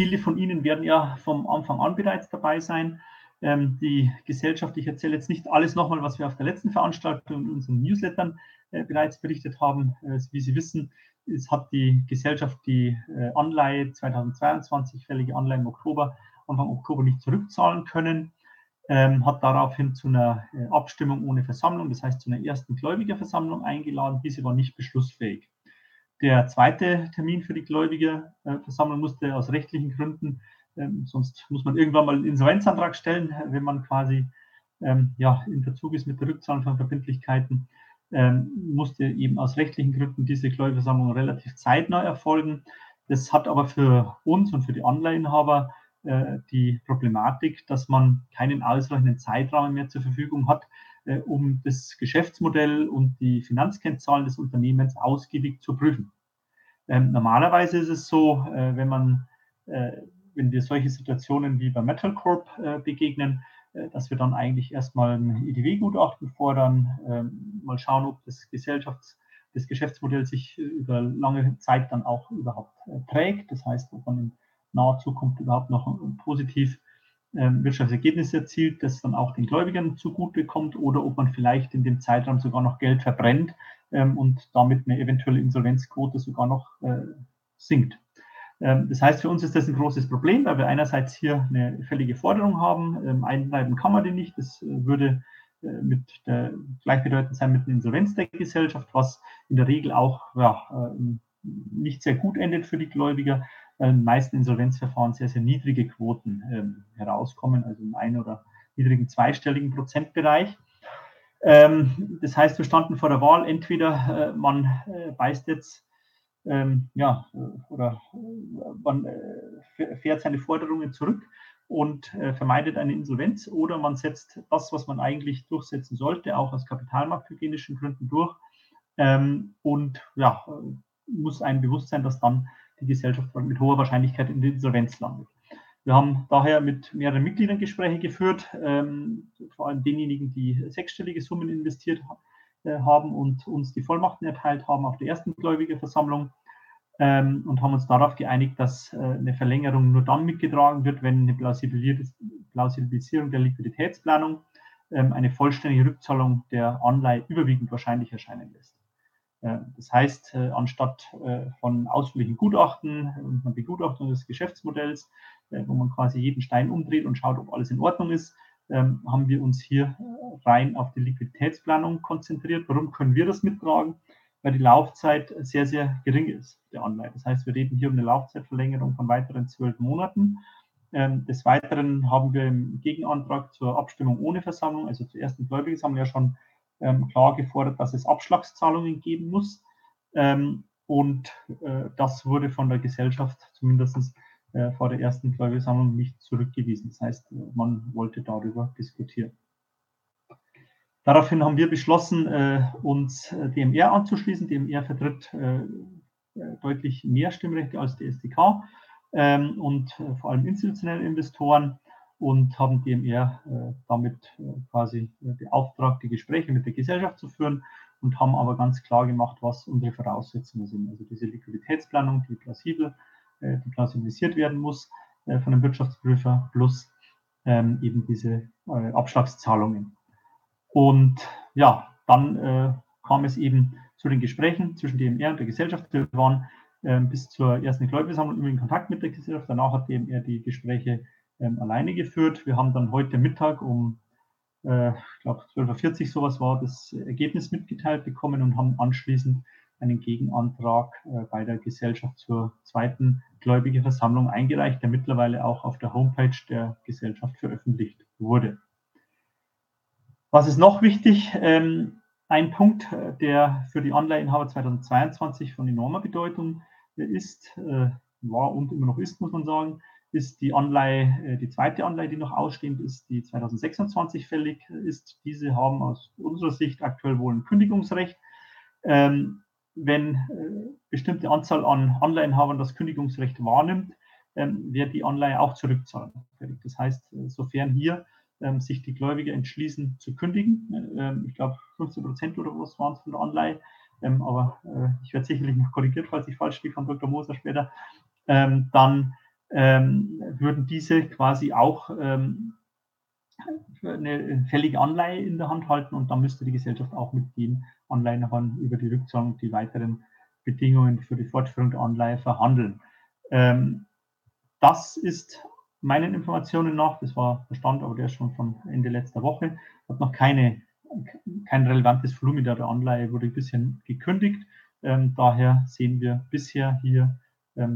Viele von Ihnen werden ja vom Anfang an bereits dabei sein. Ähm, die Gesellschaft, ich erzähle jetzt nicht alles nochmal, was wir auf der letzten Veranstaltung in unseren Newslettern äh, bereits berichtet haben. Äh, wie Sie wissen, es hat die Gesellschaft die äh, Anleihe 2022, fällige Anleihe im Oktober, Anfang Oktober nicht zurückzahlen können, ähm, hat daraufhin zu einer äh, Abstimmung ohne Versammlung, das heißt zu einer ersten Gläubigerversammlung eingeladen. Diese war nicht beschlussfähig. Der zweite Termin für die Gläubigerversammlung musste aus rechtlichen Gründen, ähm, sonst muss man irgendwann mal einen Insolvenzantrag stellen, wenn man quasi ähm, ja, in Verzug ist mit der Rückzahlung von Verbindlichkeiten ähm, musste eben aus rechtlichen Gründen diese Gläubigerversammlung relativ zeitnah erfolgen. Das hat aber für uns und für die Anleihenhaber äh, die Problematik, dass man keinen ausreichenden Zeitrahmen mehr zur Verfügung hat, äh, um das Geschäftsmodell und die Finanzkennzahlen des Unternehmens ausgiebig zu prüfen. Ähm, normalerweise ist es so, äh, wenn man, äh, wenn wir solche Situationen wie bei Metal Corp äh, begegnen, äh, dass wir dann eigentlich erstmal ein EDW-Gutachten fordern, ähm, mal schauen, ob das Gesellschafts-, das Geschäftsmodell sich äh, über lange Zeit dann auch überhaupt äh, trägt. Das heißt, ob man in naher Zukunft überhaupt noch positiv ähm, Wirtschaftsergebnisse erzielt, das dann auch den Gläubigern zugute kommt oder ob man vielleicht in dem Zeitraum sogar noch Geld verbrennt ähm, und damit eine eventuelle Insolvenzquote sogar noch sinkt. Ähm, das heißt, für uns ist das ein großes Problem, weil wir einerseits hier eine fällige Forderung haben. Einbleiben kann man die nicht. Das äh, würde äh, mit der, gleichbedeutend sein mit einer Insolvenz der Gesellschaft, was in der Regel auch ja, nicht sehr gut endet für die Gläubiger, meisten Insolvenzverfahren sehr, sehr niedrige Quoten ähm, herauskommen, also im ein- oder niedrigen zweistelligen Prozentbereich. Ähm, das heißt, wir standen vor der Wahl, entweder äh, man äh, beißt jetzt ähm, ja, oder äh, man äh, fährt seine Forderungen zurück und vermeidet eine Insolvenz oder man setzt das, was man eigentlich durchsetzen sollte, auch aus kapitalmarkthygienischen Gründen durch ähm, und ja, muss ein Bewusstsein, dass dann die Gesellschaft mit hoher Wahrscheinlichkeit in der Insolvenz landet. Wir haben daher mit mehreren Mitgliedern Gespräche geführt, ähm, vor allem denjenigen, die sechsstellige Summen investiert haben äh, haben und uns die Vollmachten erteilt haben auf der ersten Gläubigerversammlung ähm, und haben uns darauf geeinigt, dass äh, eine Verlängerung nur dann mitgetragen wird, wenn eine Plausibilisierung der Liquiditätsplanung ähm, eine vollständige Rückzahlung der Anleihe überwiegend wahrscheinlich erscheinen lässt. Äh, das heißt, äh, anstatt äh, von ausführlichen Gutachten und einer Begutachtung des Geschäftsmodells, wo man quasi jeden Stein umdreht und schaut, ob alles in Ordnung ist, ähm, haben wir uns hier rein auf die Liquiditätsplanung konzentriert. Warum können wir das mittragen? Weil die Laufzeit sehr, sehr gering ist, der Anleihe. Das heißt, wir reden hier um eine Laufzeitverlängerung von weiteren zwölf Monaten. Ähm, des Weiteren haben wir im Gegenantrag zur Abstimmung ohne Versammlung, also zur ersten Gläubigensammlung, ja schon ähm, klar gefordert, dass es Abschlagszahlungen geben muss. Ähm, und äh, das wurde von der Gesellschaft zumindest äh, vor der ersten Gläubigersammlung nicht zurückgewiesen. Das heißt, man wollte darüber diskutieren. Daraufhin haben wir beschlossen, äh, uns äh, DMR anzuschließen. DMR vertritt deutlich mehr Stimmrechte als die SDK ähm, und vor allem institutionelle Investoren und haben DMR damit quasi beauftragt, die Gespräche mit der Gesellschaft zu führen und haben aber ganz klar gemacht, was unsere Voraussetzungen sind. Also diese Liquiditätsplanung, die plausibel, die plausibilisiert werden muss von einem Wirtschaftsprüfer plus ähm, eben diese Abschlagszahlungen. Und ja, dann äh, kam es eben zu den Gesprächen zwischen DMR und der Gesellschaft. Wir waren äh, bis zur ersten Gläubigersammlung immer in Kontakt mit der Gesellschaft. Danach hat DMR die Gespräche ähm, alleine geführt. Wir haben dann heute Mittag um, äh, ich glaube, 12.40 Uhr sowas war das Ergebnis mitgeteilt bekommen und haben anschließend einen Gegenantrag äh, bei der Gesellschaft zur zweiten Gläubigerversammlung eingereicht, der mittlerweile auch auf der Homepage der Gesellschaft veröffentlicht wurde. Was ist noch wichtig? Ähm, ein Punkt, äh, der für die Anleiheinhaber 2022 von enormer Bedeutung ist, äh, war und immer noch ist, muss man sagen, ist die Anleihe, äh, die zweite Anleihe, die noch ausstehend ist, die 2026 fällig ist. Diese haben aus unserer Sicht aktuell wohl ein Kündigungsrecht. Ähm, wenn äh, bestimmte Anzahl an Anleihenhabern das Kündigungsrecht wahrnimmt, ähm, wird die Anleihe auch zurückzahlen. Das heißt, äh, sofern hier ähm, sich die Gläubiger entschließen zu kündigen. Ähm, ich glaube 15 Prozent oder was waren es von der Anleihe. Ähm, aber äh, ich werde sicherlich noch korrigiert, falls ich falsch liege von Dr. Moser später. Ähm, dann ähm, würden diese quasi auch ähm, eine fällige Anleihe in der Hand halten und dann müsste die Gesellschaft auch mit den Anleihenhabern über die Rückzahlung die weiteren Bedingungen für die Fortführung der Anleihe verhandeln. Ähm, das ist meinen Informationen nach, das war der Stand, aber der ist schon von Ende letzter Woche, hat noch keine, kein relevantes Volumen der Anleihe wurde bisher gekündigt. Ähm, daher sehen wir bisher hier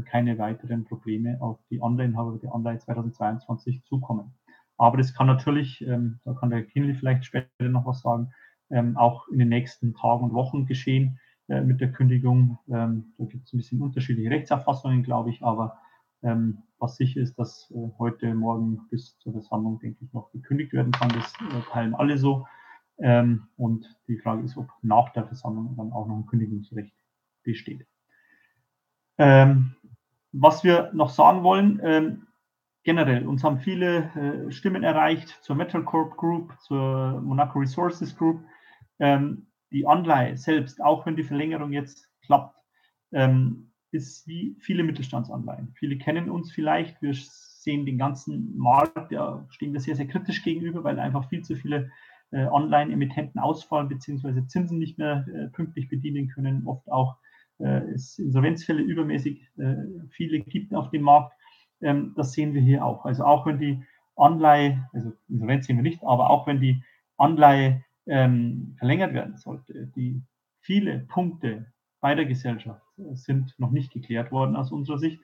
keine weiteren Probleme auf die Anleihenhaber der Anleihe 2022 zukommen. Aber das kann natürlich, ähm, da kann der Kinley vielleicht später noch was sagen, ähm, auch in den nächsten Tagen und Wochen geschehen äh, mit der Kündigung. Ähm, da gibt es ein bisschen unterschiedliche Rechtsauffassungen, glaube ich, aber ähm, was sicher ist, dass äh, heute Morgen bis zur Versammlung, denke ich, noch gekündigt werden kann. Das äh, teilen alle so. Ähm, und die Frage ist, ob nach der Versammlung dann auch noch ein Kündigungsrecht besteht. Ähm, was wir noch sagen wollen, ähm, generell, uns haben viele äh, Stimmen erreicht zur Metal Corp Group, zur Monaco Resources Group. Ähm, die Anleihe selbst, auch wenn die Verlängerung jetzt klappt, ähm, ist wie viele Mittelstandsanleihen. Viele kennen uns vielleicht, wir sehen den ganzen Markt, ja, stehen wir sehr, sehr kritisch gegenüber, weil einfach viel zu viele äh, Online-Emittenten ausfallen, beziehungsweise Zinsen nicht mehr äh, pünktlich bedienen können, oft auch es Insolvenzfälle übermäßig äh, viele gibt auf dem Markt. Ähm, das sehen wir hier auch. Also auch wenn die Anleihe, also Insolvenz sehen wir nicht, aber auch wenn die Anleihe ähm, verlängert werden sollte, die viele Punkte bei der Gesellschaft sind noch nicht geklärt worden aus unserer Sicht.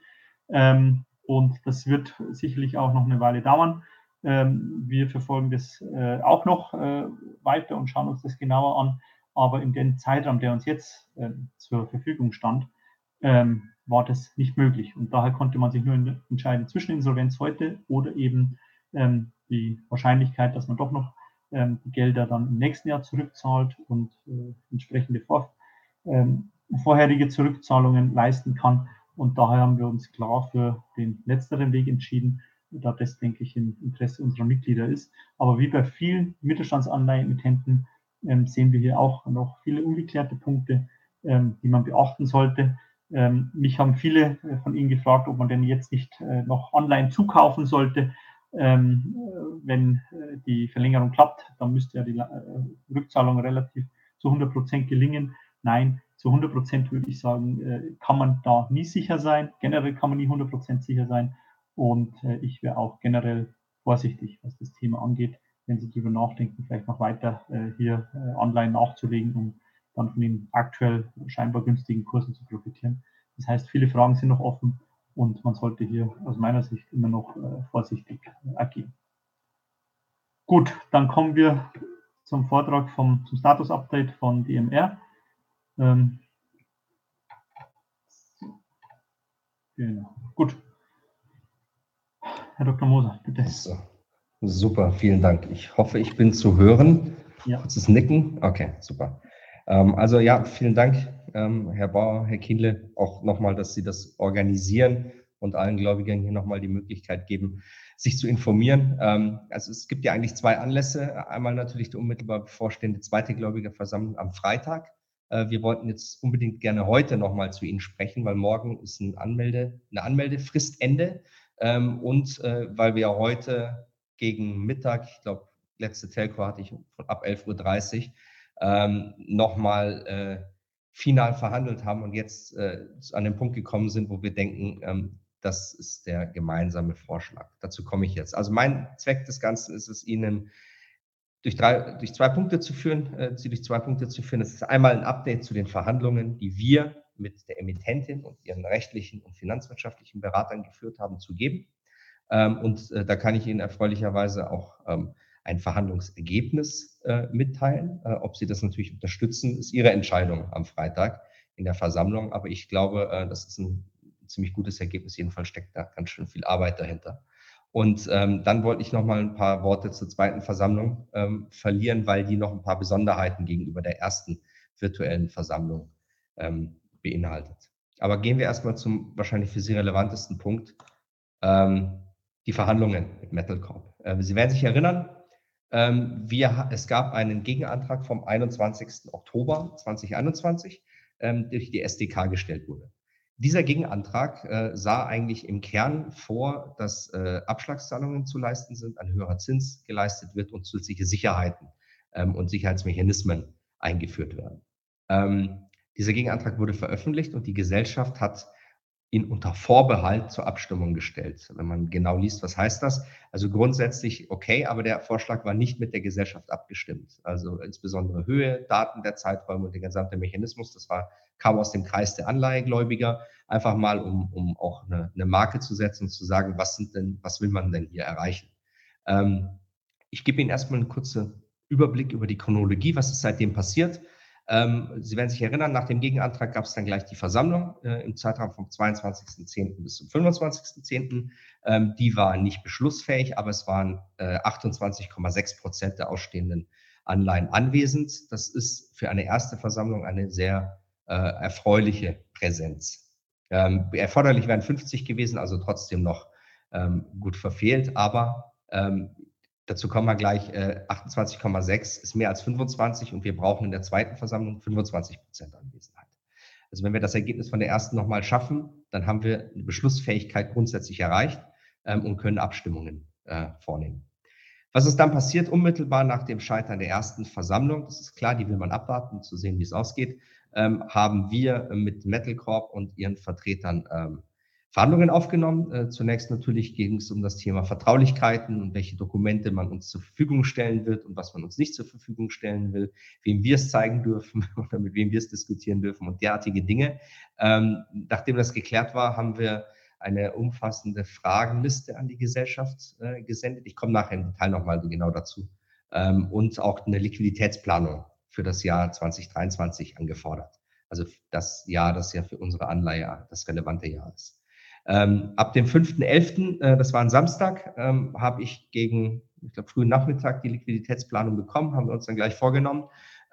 Ähm, und das wird sicherlich auch noch eine Weile dauern. Wir verfolgen das äh, auch noch äh, weiter und schauen uns das genauer an. Aber in dem Zeitraum, der uns jetzt äh, zur Verfügung stand, ähm, war das nicht möglich. Und daher konnte man sich nur entscheiden zwischen Insolvenz heute oder eben ähm, die Wahrscheinlichkeit, dass man doch noch ähm, die Gelder dann im nächsten Jahr zurückzahlt und äh, entsprechende vor, ähm, vorherige Zurückzahlungen leisten kann. Und daher haben wir uns klar für den letzteren Weg entschieden, da das, denke ich, im Interesse unserer Mitglieder ist. Aber wie bei vielen Mittelstandsanleihen-Emittenten ähm, sehen wir hier auch noch viele ungeklärte Punkte, ähm, die man beachten sollte. Ähm, mich haben viele äh, von Ihnen gefragt, ob man denn jetzt nicht äh, noch online zukaufen sollte. Ähm, äh, wenn äh, die Verlängerung klappt, dann müsste ja die äh, Rückzahlung relativ zu 100 Prozent gelingen. Nein, zu 100 Prozent würde ich sagen, äh, kann man da nie sicher sein. Generell kann man nie 100 Prozent sicher sein. Und ich wäre auch generell vorsichtig, was das Thema angeht wenn Sie darüber nachdenken, vielleicht noch weiter äh, hier äh, online nachzulegen, um dann von den aktuell scheinbar günstigen Kursen zu profitieren. Das heißt, viele Fragen sind noch offen und man sollte hier aus meiner Sicht immer noch äh, vorsichtig agieren. Gut, dann kommen wir zum Vortrag vom, zum Status-Update von DMR. Ähm, genau. Gut. Herr Dr. Moser, bitte. So. Super, vielen Dank. Ich hoffe, ich bin zu hören. Ja. Kurzes Nicken. Okay, super. Ähm, also ja, vielen Dank, ähm, Herr Bauer, Herr Kienle, auch nochmal, dass Sie das organisieren und allen Gläubigern hier nochmal die Möglichkeit geben, sich zu informieren. Ähm, also es gibt ja eigentlich zwei Anlässe. Einmal natürlich die unmittelbar bevorstehende zweite Gläubigerversammlung am Freitag. Äh, wir wollten jetzt unbedingt gerne heute nochmal zu Ihnen sprechen, weil morgen ist ein Anmelde, eine Anmeldefristende. Ähm, und äh, weil wir heute gegen Mittag, ich glaube, letzte Telco hatte ich ab 11.30 Uhr, ähm, nochmal äh, final verhandelt haben und jetzt äh, an den Punkt gekommen sind, wo wir denken, ähm, das ist der gemeinsame Vorschlag. Dazu komme ich jetzt. Also mein Zweck des Ganzen ist es, Ihnen durch, drei, durch zwei Punkte zu führen, äh, durch zwei Punkte zu führen. Das ist einmal ein Update zu den Verhandlungen, die wir mit der Emittentin und ihren rechtlichen und finanzwirtschaftlichen Beratern geführt haben, zu geben. Ähm, und äh, da kann ich Ihnen erfreulicherweise auch ähm, ein Verhandlungsergebnis äh, mitteilen. Äh, ob Sie das natürlich unterstützen, ist Ihre Entscheidung am Freitag in der Versammlung. Aber ich glaube, das ist ein ziemlich gutes Ergebnis. Jedenfalls steckt da ganz schön viel Arbeit dahinter. Und ähm, dann wollte ich noch mal ein paar Worte zur zweiten Versammlung ähm, verlieren, weil die noch ein paar Besonderheiten gegenüber der ersten virtuellen Versammlung ähm, beinhaltet. Aber gehen wir erstmal zum wahrscheinlich für Sie relevantesten Punkt. Ähm, die Verhandlungen mit Metal Corp. Äh, Sie werden sich erinnern, Ähm, wir, es gab einen Gegenantrag vom 21. Oktober 2021, ähm, durch die SDK gestellt wurde. Dieser Gegenantrag äh, sah eigentlich im Kern vor, dass äh, Abschlagszahlungen zu leisten sind, ein höherer Zins geleistet wird und zusätzliche Sicherheiten ähm, und Sicherheitsmechanismen eingeführt werden. Ähm, dieser Gegenantrag wurde veröffentlicht und die Gesellschaft hat ihn unter Vorbehalt zur Abstimmung gestellt. Wenn man genau liest, was heißt das? Also grundsätzlich okay, aber der Vorschlag war nicht mit der Gesellschaft abgestimmt. Also insbesondere Höhe, Daten der Zeiträume und der gesamte Mechanismus, das war, kam aus dem Kreis der Anleihegläubiger, einfach mal, um, um auch eine, eine Marke zu setzen und zu sagen, was sind denn, was will man denn hier erreichen? Ähm, ich gebe Ihnen erstmal einen kurzen Überblick über die Chronologie, was ist seitdem passiert. Ähm, Sie werden sich erinnern, nach dem Gegenantrag gab es dann gleich die Versammlung äh, im Zeitraum vom 22.10. bis zum 25.10. Ähm, die war nicht beschlussfähig, aber es waren äh, 28,6 Prozent der ausstehenden Anleihen anwesend. Das ist für eine erste Versammlung eine sehr äh, erfreuliche Präsenz. Ähm, erforderlich wären 50 gewesen, also trotzdem noch ähm, gut verfehlt, aber ähm, Dazu kommen wir gleich, äh, 28,6 ist mehr als 25 und wir brauchen in der zweiten Versammlung 25 Prozent Anwesenheit. Also wenn wir das Ergebnis von der ersten nochmal schaffen, dann haben wir eine Beschlussfähigkeit grundsätzlich erreicht ähm, und können Abstimmungen äh, vornehmen. Was ist dann passiert unmittelbar nach dem Scheitern der ersten Versammlung? Das ist klar, die will man abwarten, um zu sehen, wie es ausgeht. Ähm, haben wir mit Metal Corp und ihren Vertretern ähm, Verhandlungen aufgenommen. Äh, zunächst natürlich ging es um das Thema Vertraulichkeiten und welche Dokumente man uns zur Verfügung stellen wird und was man uns nicht zur Verfügung stellen will, wem wir es zeigen dürfen oder mit wem wir es diskutieren dürfen und derartige Dinge. Ähm, nachdem das geklärt war, haben wir eine umfassende Fragenliste an die Gesellschaft äh, gesendet. Ich komme nachher im Detail nochmal genau dazu. Ähm, und auch eine Liquiditätsplanung für das Jahr 2023 angefordert. Also das Jahr, das ja für unsere Anleihe das relevante Jahr ist. Ähm, ab dem 5.11., äh, das war ein Samstag, ähm, habe ich gegen, ich glaube, frühen Nachmittag die Liquiditätsplanung bekommen, haben wir uns dann gleich vorgenommen,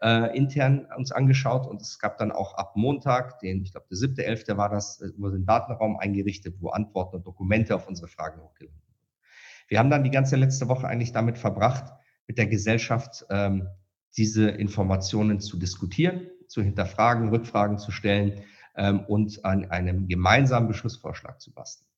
äh, intern uns angeschaut und es gab dann auch ab Montag, den, ich glaube, der 7.11. war das, äh, wurde ein Datenraum eingerichtet, wo Antworten und Dokumente auf unsere Fragen hochgeladen wurden. Wir haben dann die ganze letzte Woche eigentlich damit verbracht, mit der Gesellschaft ähm, diese Informationen zu diskutieren, zu hinterfragen, Rückfragen zu stellen, ähm, und an einem gemeinsamen Beschlussvorschlag zu basteln.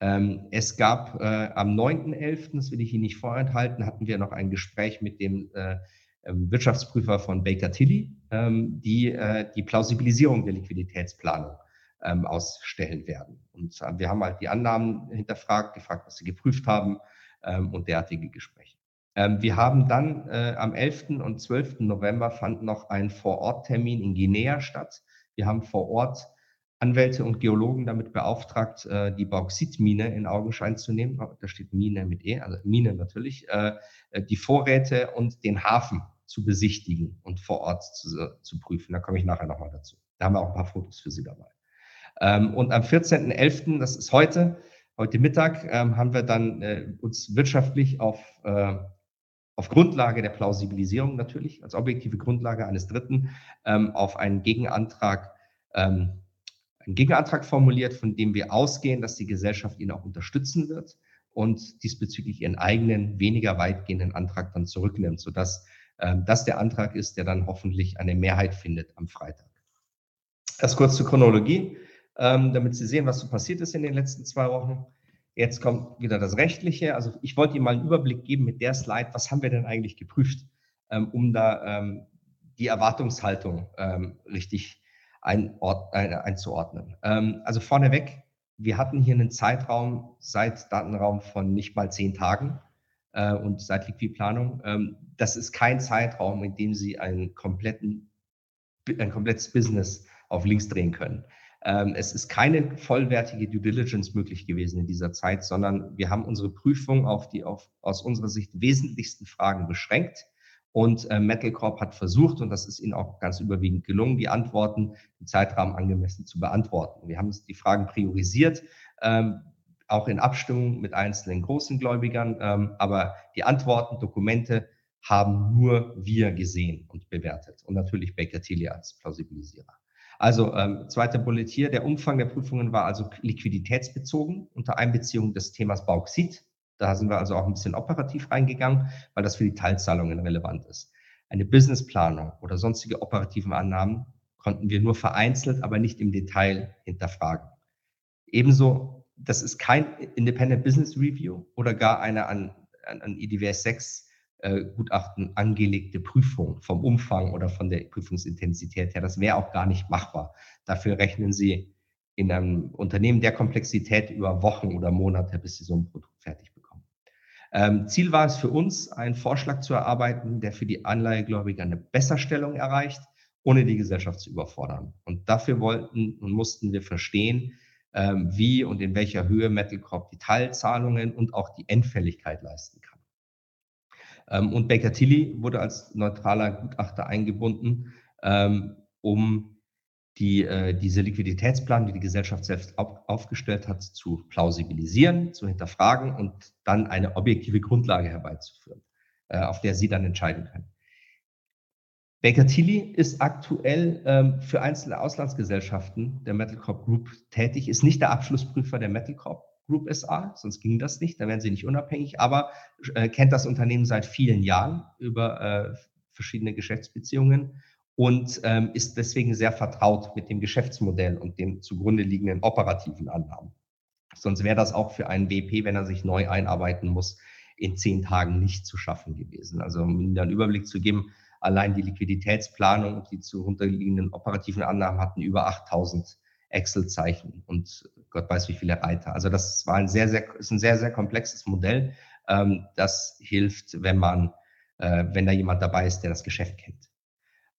Ähm, es gab äh, am 9.11., das will ich Ihnen nicht vorenthalten, hatten wir noch ein Gespräch mit dem äh, ähm, Wirtschaftsprüfer von Baker Tilly, ähm, die äh, die Plausibilisierung der Liquiditätsplanung ähm, ausstellen werden. Und äh, wir haben halt die Annahmen hinterfragt, gefragt, was sie geprüft haben ähm, und derartige Gespräche. wir haben dann äh, am 11. und 12. November fand noch ein Vororttermin in Guinea statt wir haben vor Ort Anwälte und Geologen damit beauftragt, äh, die Bauxitmine in Augenschein zu nehmen. Da steht Mine mit E, also Mine natürlich, äh, äh, die Vorräte und den Hafen zu besichtigen und vor Ort zu, zu prüfen. Da komme ich nachher nochmal dazu. Da haben wir auch ein paar Fotos für Sie dabei. Ähm, und am 14.11., das ist heute, heute Mittag, ähm, haben wir dann uns wirtschaftlich auf auf Grundlage der Plausibilisierung natürlich, als objektive Grundlage eines Dritten, ähm, auf einen Gegenantrag, ähm, einen Gegenantrag formuliert, von dem wir ausgehen, dass die Gesellschaft ihn auch unterstützen wird und diesbezüglich ihren eigenen, weniger weitgehenden Antrag dann zurücknimmt, sodass ähm, das der Antrag ist, der dann hoffentlich eine Mehrheit findet am Freitag. Das kurz zur Chronologie, ähm, damit Sie sehen, was so passiert ist in den letzten zwei Wochen. Jetzt kommt wieder das Rechtliche. Also ich wollte Ihnen mal einen Überblick geben mit der Slide, was haben wir denn eigentlich geprüft, ähm, um da ähm, die Erwartungshaltung ähm, richtig einord, äh, einzuordnen. Ähm, also vorneweg, wir hatten hier einen Zeitraum seit Datenraum von nicht mal zehn Tagen äh, und seit Liquidplanung. Ähm, das ist kein Zeitraum, in dem Sie einen kompletten, ein komplettes Business auf links drehen können. Ähm, es ist keine vollwertige Due Diligence möglich gewesen in dieser Zeit, sondern wir haben unsere Prüfung auf die auf, aus unserer Sicht wesentlichsten Fragen beschränkt. Und äh, Metal Corp hat versucht, und das ist ihnen auch ganz überwiegend gelungen, die Antworten im Zeitrahmen angemessen zu beantworten. Wir haben die Fragen priorisiert, ähm, auch in Abstimmung mit einzelnen großen Gläubigern, ähm, aber die Antworten, Dokumente haben nur wir gesehen und bewertet und natürlich Baker Tilly als Plausibilisierer. Also ähm, zweiter Bullet hier, der Umfang der Prüfungen war also liquiditätsbezogen unter Einbeziehung des Themas Bauxit. Da sind wir also auch ein bisschen operativ reingegangen, weil das für die Teilzahlungen relevant ist. Eine Businessplanung oder sonstige operativen Annahmen konnten wir nur vereinzelt, aber nicht im Detail hinterfragen. Ebenso, das ist kein Independent Business Review oder gar eine an, an IDWS 6 äh, Gutachten angelegte Prüfung vom Umfang oder von der Prüfungsintensität her. Das wäre auch gar nicht machbar. Dafür rechnen Sie in einem Unternehmen der Komplexität über Wochen oder Monate, bis Sie so ein Produkt fertig bekommen. Ähm, Ziel war es für uns, einen Vorschlag zu erarbeiten, der für die Anleihegläubiger eine Besserstellung erreicht, ohne die Gesellschaft zu überfordern. Und dafür wollten und mussten wir verstehen, ähm, wie und in welcher Höhe Metal Corp die Teilzahlungen und auch die Endfälligkeit leisten kann. Ähm, und Baker Tilly wurde als neutraler Gutachter eingebunden, ähm, um die, äh, diese Liquiditätsplan, die die Gesellschaft selbst auf, aufgestellt hat, zu plausibilisieren, zu hinterfragen und dann eine objektive Grundlage herbeizuführen, äh, auf der Sie dann entscheiden können. Baker Tilly ist aktuell ähm, für einzelne Auslandsgesellschaften der Metal Corp Group tätig, ist nicht der Abschlussprüfer der Metal Corp Group SA, sonst ging das nicht, da wären sie nicht unabhängig, aber äh, kennt das Unternehmen seit vielen Jahren über äh, verschiedene Geschäftsbeziehungen und ähm, ist deswegen sehr vertraut mit dem Geschäftsmodell und den zugrunde liegenden operativen Annahmen. Sonst wäre das auch für einen WP, wenn er sich neu einarbeiten muss, in zehn Tagen nicht zu schaffen gewesen. Also um Ihnen einen Überblick zu geben, allein die Liquiditätsplanung und die zugrunde liegenden operativen Annahmen hatten über 8000 Excel-Zeichen und Gott weiß wie viele Reiter. Also das war ein sehr, sehr, ist ein sehr, sehr komplexes Modell. Ähm, das hilft, wenn man, äh, wenn da jemand dabei ist, der das Geschäft kennt.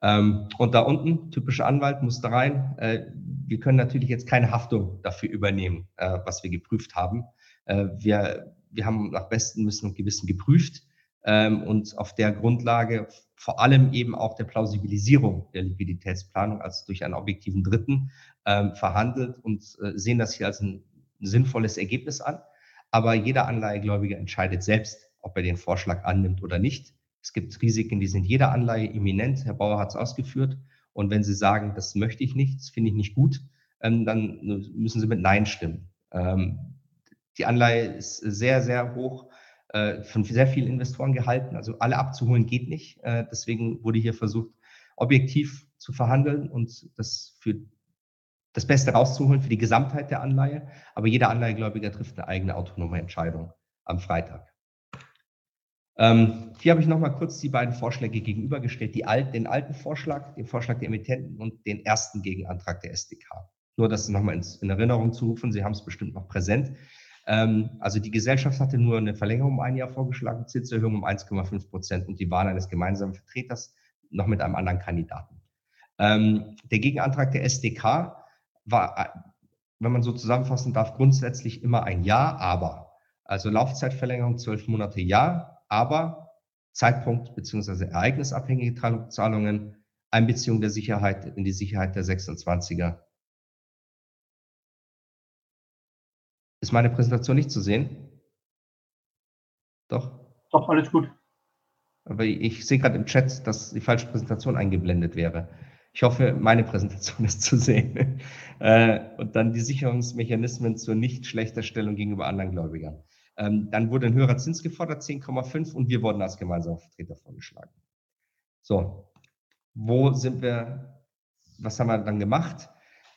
Ähm, und da unten, typischer Anwalt, muss da rein. Äh, wir können natürlich jetzt keine Haftung dafür übernehmen, äh, was wir geprüft haben. Äh, wir, wir haben nach bestem Wissen und Gewissen geprüft ähm, und auf der Grundlage vor allem eben auch der Plausibilisierung der Liquiditätsplanung, also durch einen objektiven Dritten, ähm, verhandelt und äh, sehen das hier als ein sinnvolles Ergebnis an. Aber jeder Anleihegläubiger entscheidet selbst, ob er den Vorschlag annimmt oder nicht. Es gibt Risiken, die sind jeder Anleihe imminent. Herr Bauer hat es ausgeführt. Und wenn Sie sagen, das möchte ich nicht, das finde ich nicht gut, ähm, dann müssen Sie mit Nein stimmen. Ähm, die Anleihe ist sehr, sehr hoch von sehr vielen Investoren gehalten. Also alle abzuholen geht nicht. Äh, deswegen wurde hier versucht, objektiv zu verhandeln und das für das Beste rauszuholen für die Gesamtheit der Anleihe. Aber jeder Anleihegläubiger trifft eine eigene autonome Entscheidung am Freitag. Ähm, hier habe ich nochmal kurz die beiden Vorschläge gegenübergestellt. Alt, den alten Vorschlag, den Vorschlag der Emittenten und den ersten Gegenantrag der SDK. Nur das nochmal in Erinnerung zu rufen. Sie haben es bestimmt noch präsent. Ähm, also die Gesellschaft hatte nur eine Verlängerung um ein Jahr vorgeschlagen, Zinserhöhung um 1,5 Prozent und die Wahl eines gemeinsamen Vertreters noch mit einem anderen Kandidaten. Ähm, der Gegenantrag der SDK war, äh, wenn man so zusammenfassen darf, grundsätzlich immer ein Ja, aber. Also Laufzeitverlängerung zwölf Monate Ja, aber Zeitpunkt bzw. ereignisabhängige Zahlungen, Einbeziehung der Sicherheit in die Sicherheit der 26er. Ist meine Präsentation nicht zu sehen? Doch? Doch, alles gut. Aber ich sehe gerade im Chat, dass die falsche Präsentation eingeblendet wäre. Ich hoffe, meine Präsentation ist zu sehen. Äh, und dann die Sicherungsmechanismen zur Nicht-Schlechterstellung gegenüber anderen Gläubigern. Ähm, dann wurde ein höherer Zins gefordert, 10,5, und wir wurden als gemeinsamer Vertreter vorgeschlagen. So, wo sind wir, was haben wir dann gemacht?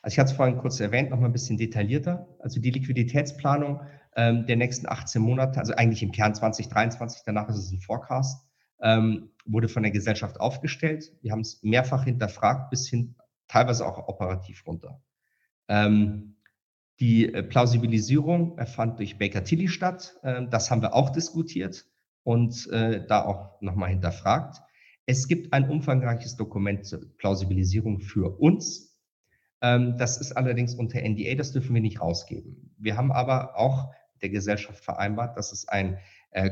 Also ich hatte es vorhin kurz erwähnt, noch mal ein bisschen detaillierter. Also die Liquiditätsplanung ähm, der nächsten 18 Monate, also eigentlich im Kern 2023, danach ist es ein Forecast, ähm, wurde von der Gesellschaft aufgestellt. Wir haben es mehrfach hinterfragt, bis hin teilweise auch operativ runter. Ähm, die äh, Plausibilisierung erfand durch Baker Tilly statt. Ähm, das haben wir auch diskutiert und äh, da auch nochmal hinterfragt. Es gibt ein umfangreiches Dokument zur Plausibilisierung für uns. Ähm, das ist allerdings unter NDA, das dürfen wir nicht rausgeben. Wir haben aber auch der Gesellschaft vereinbart, dass es ein äh,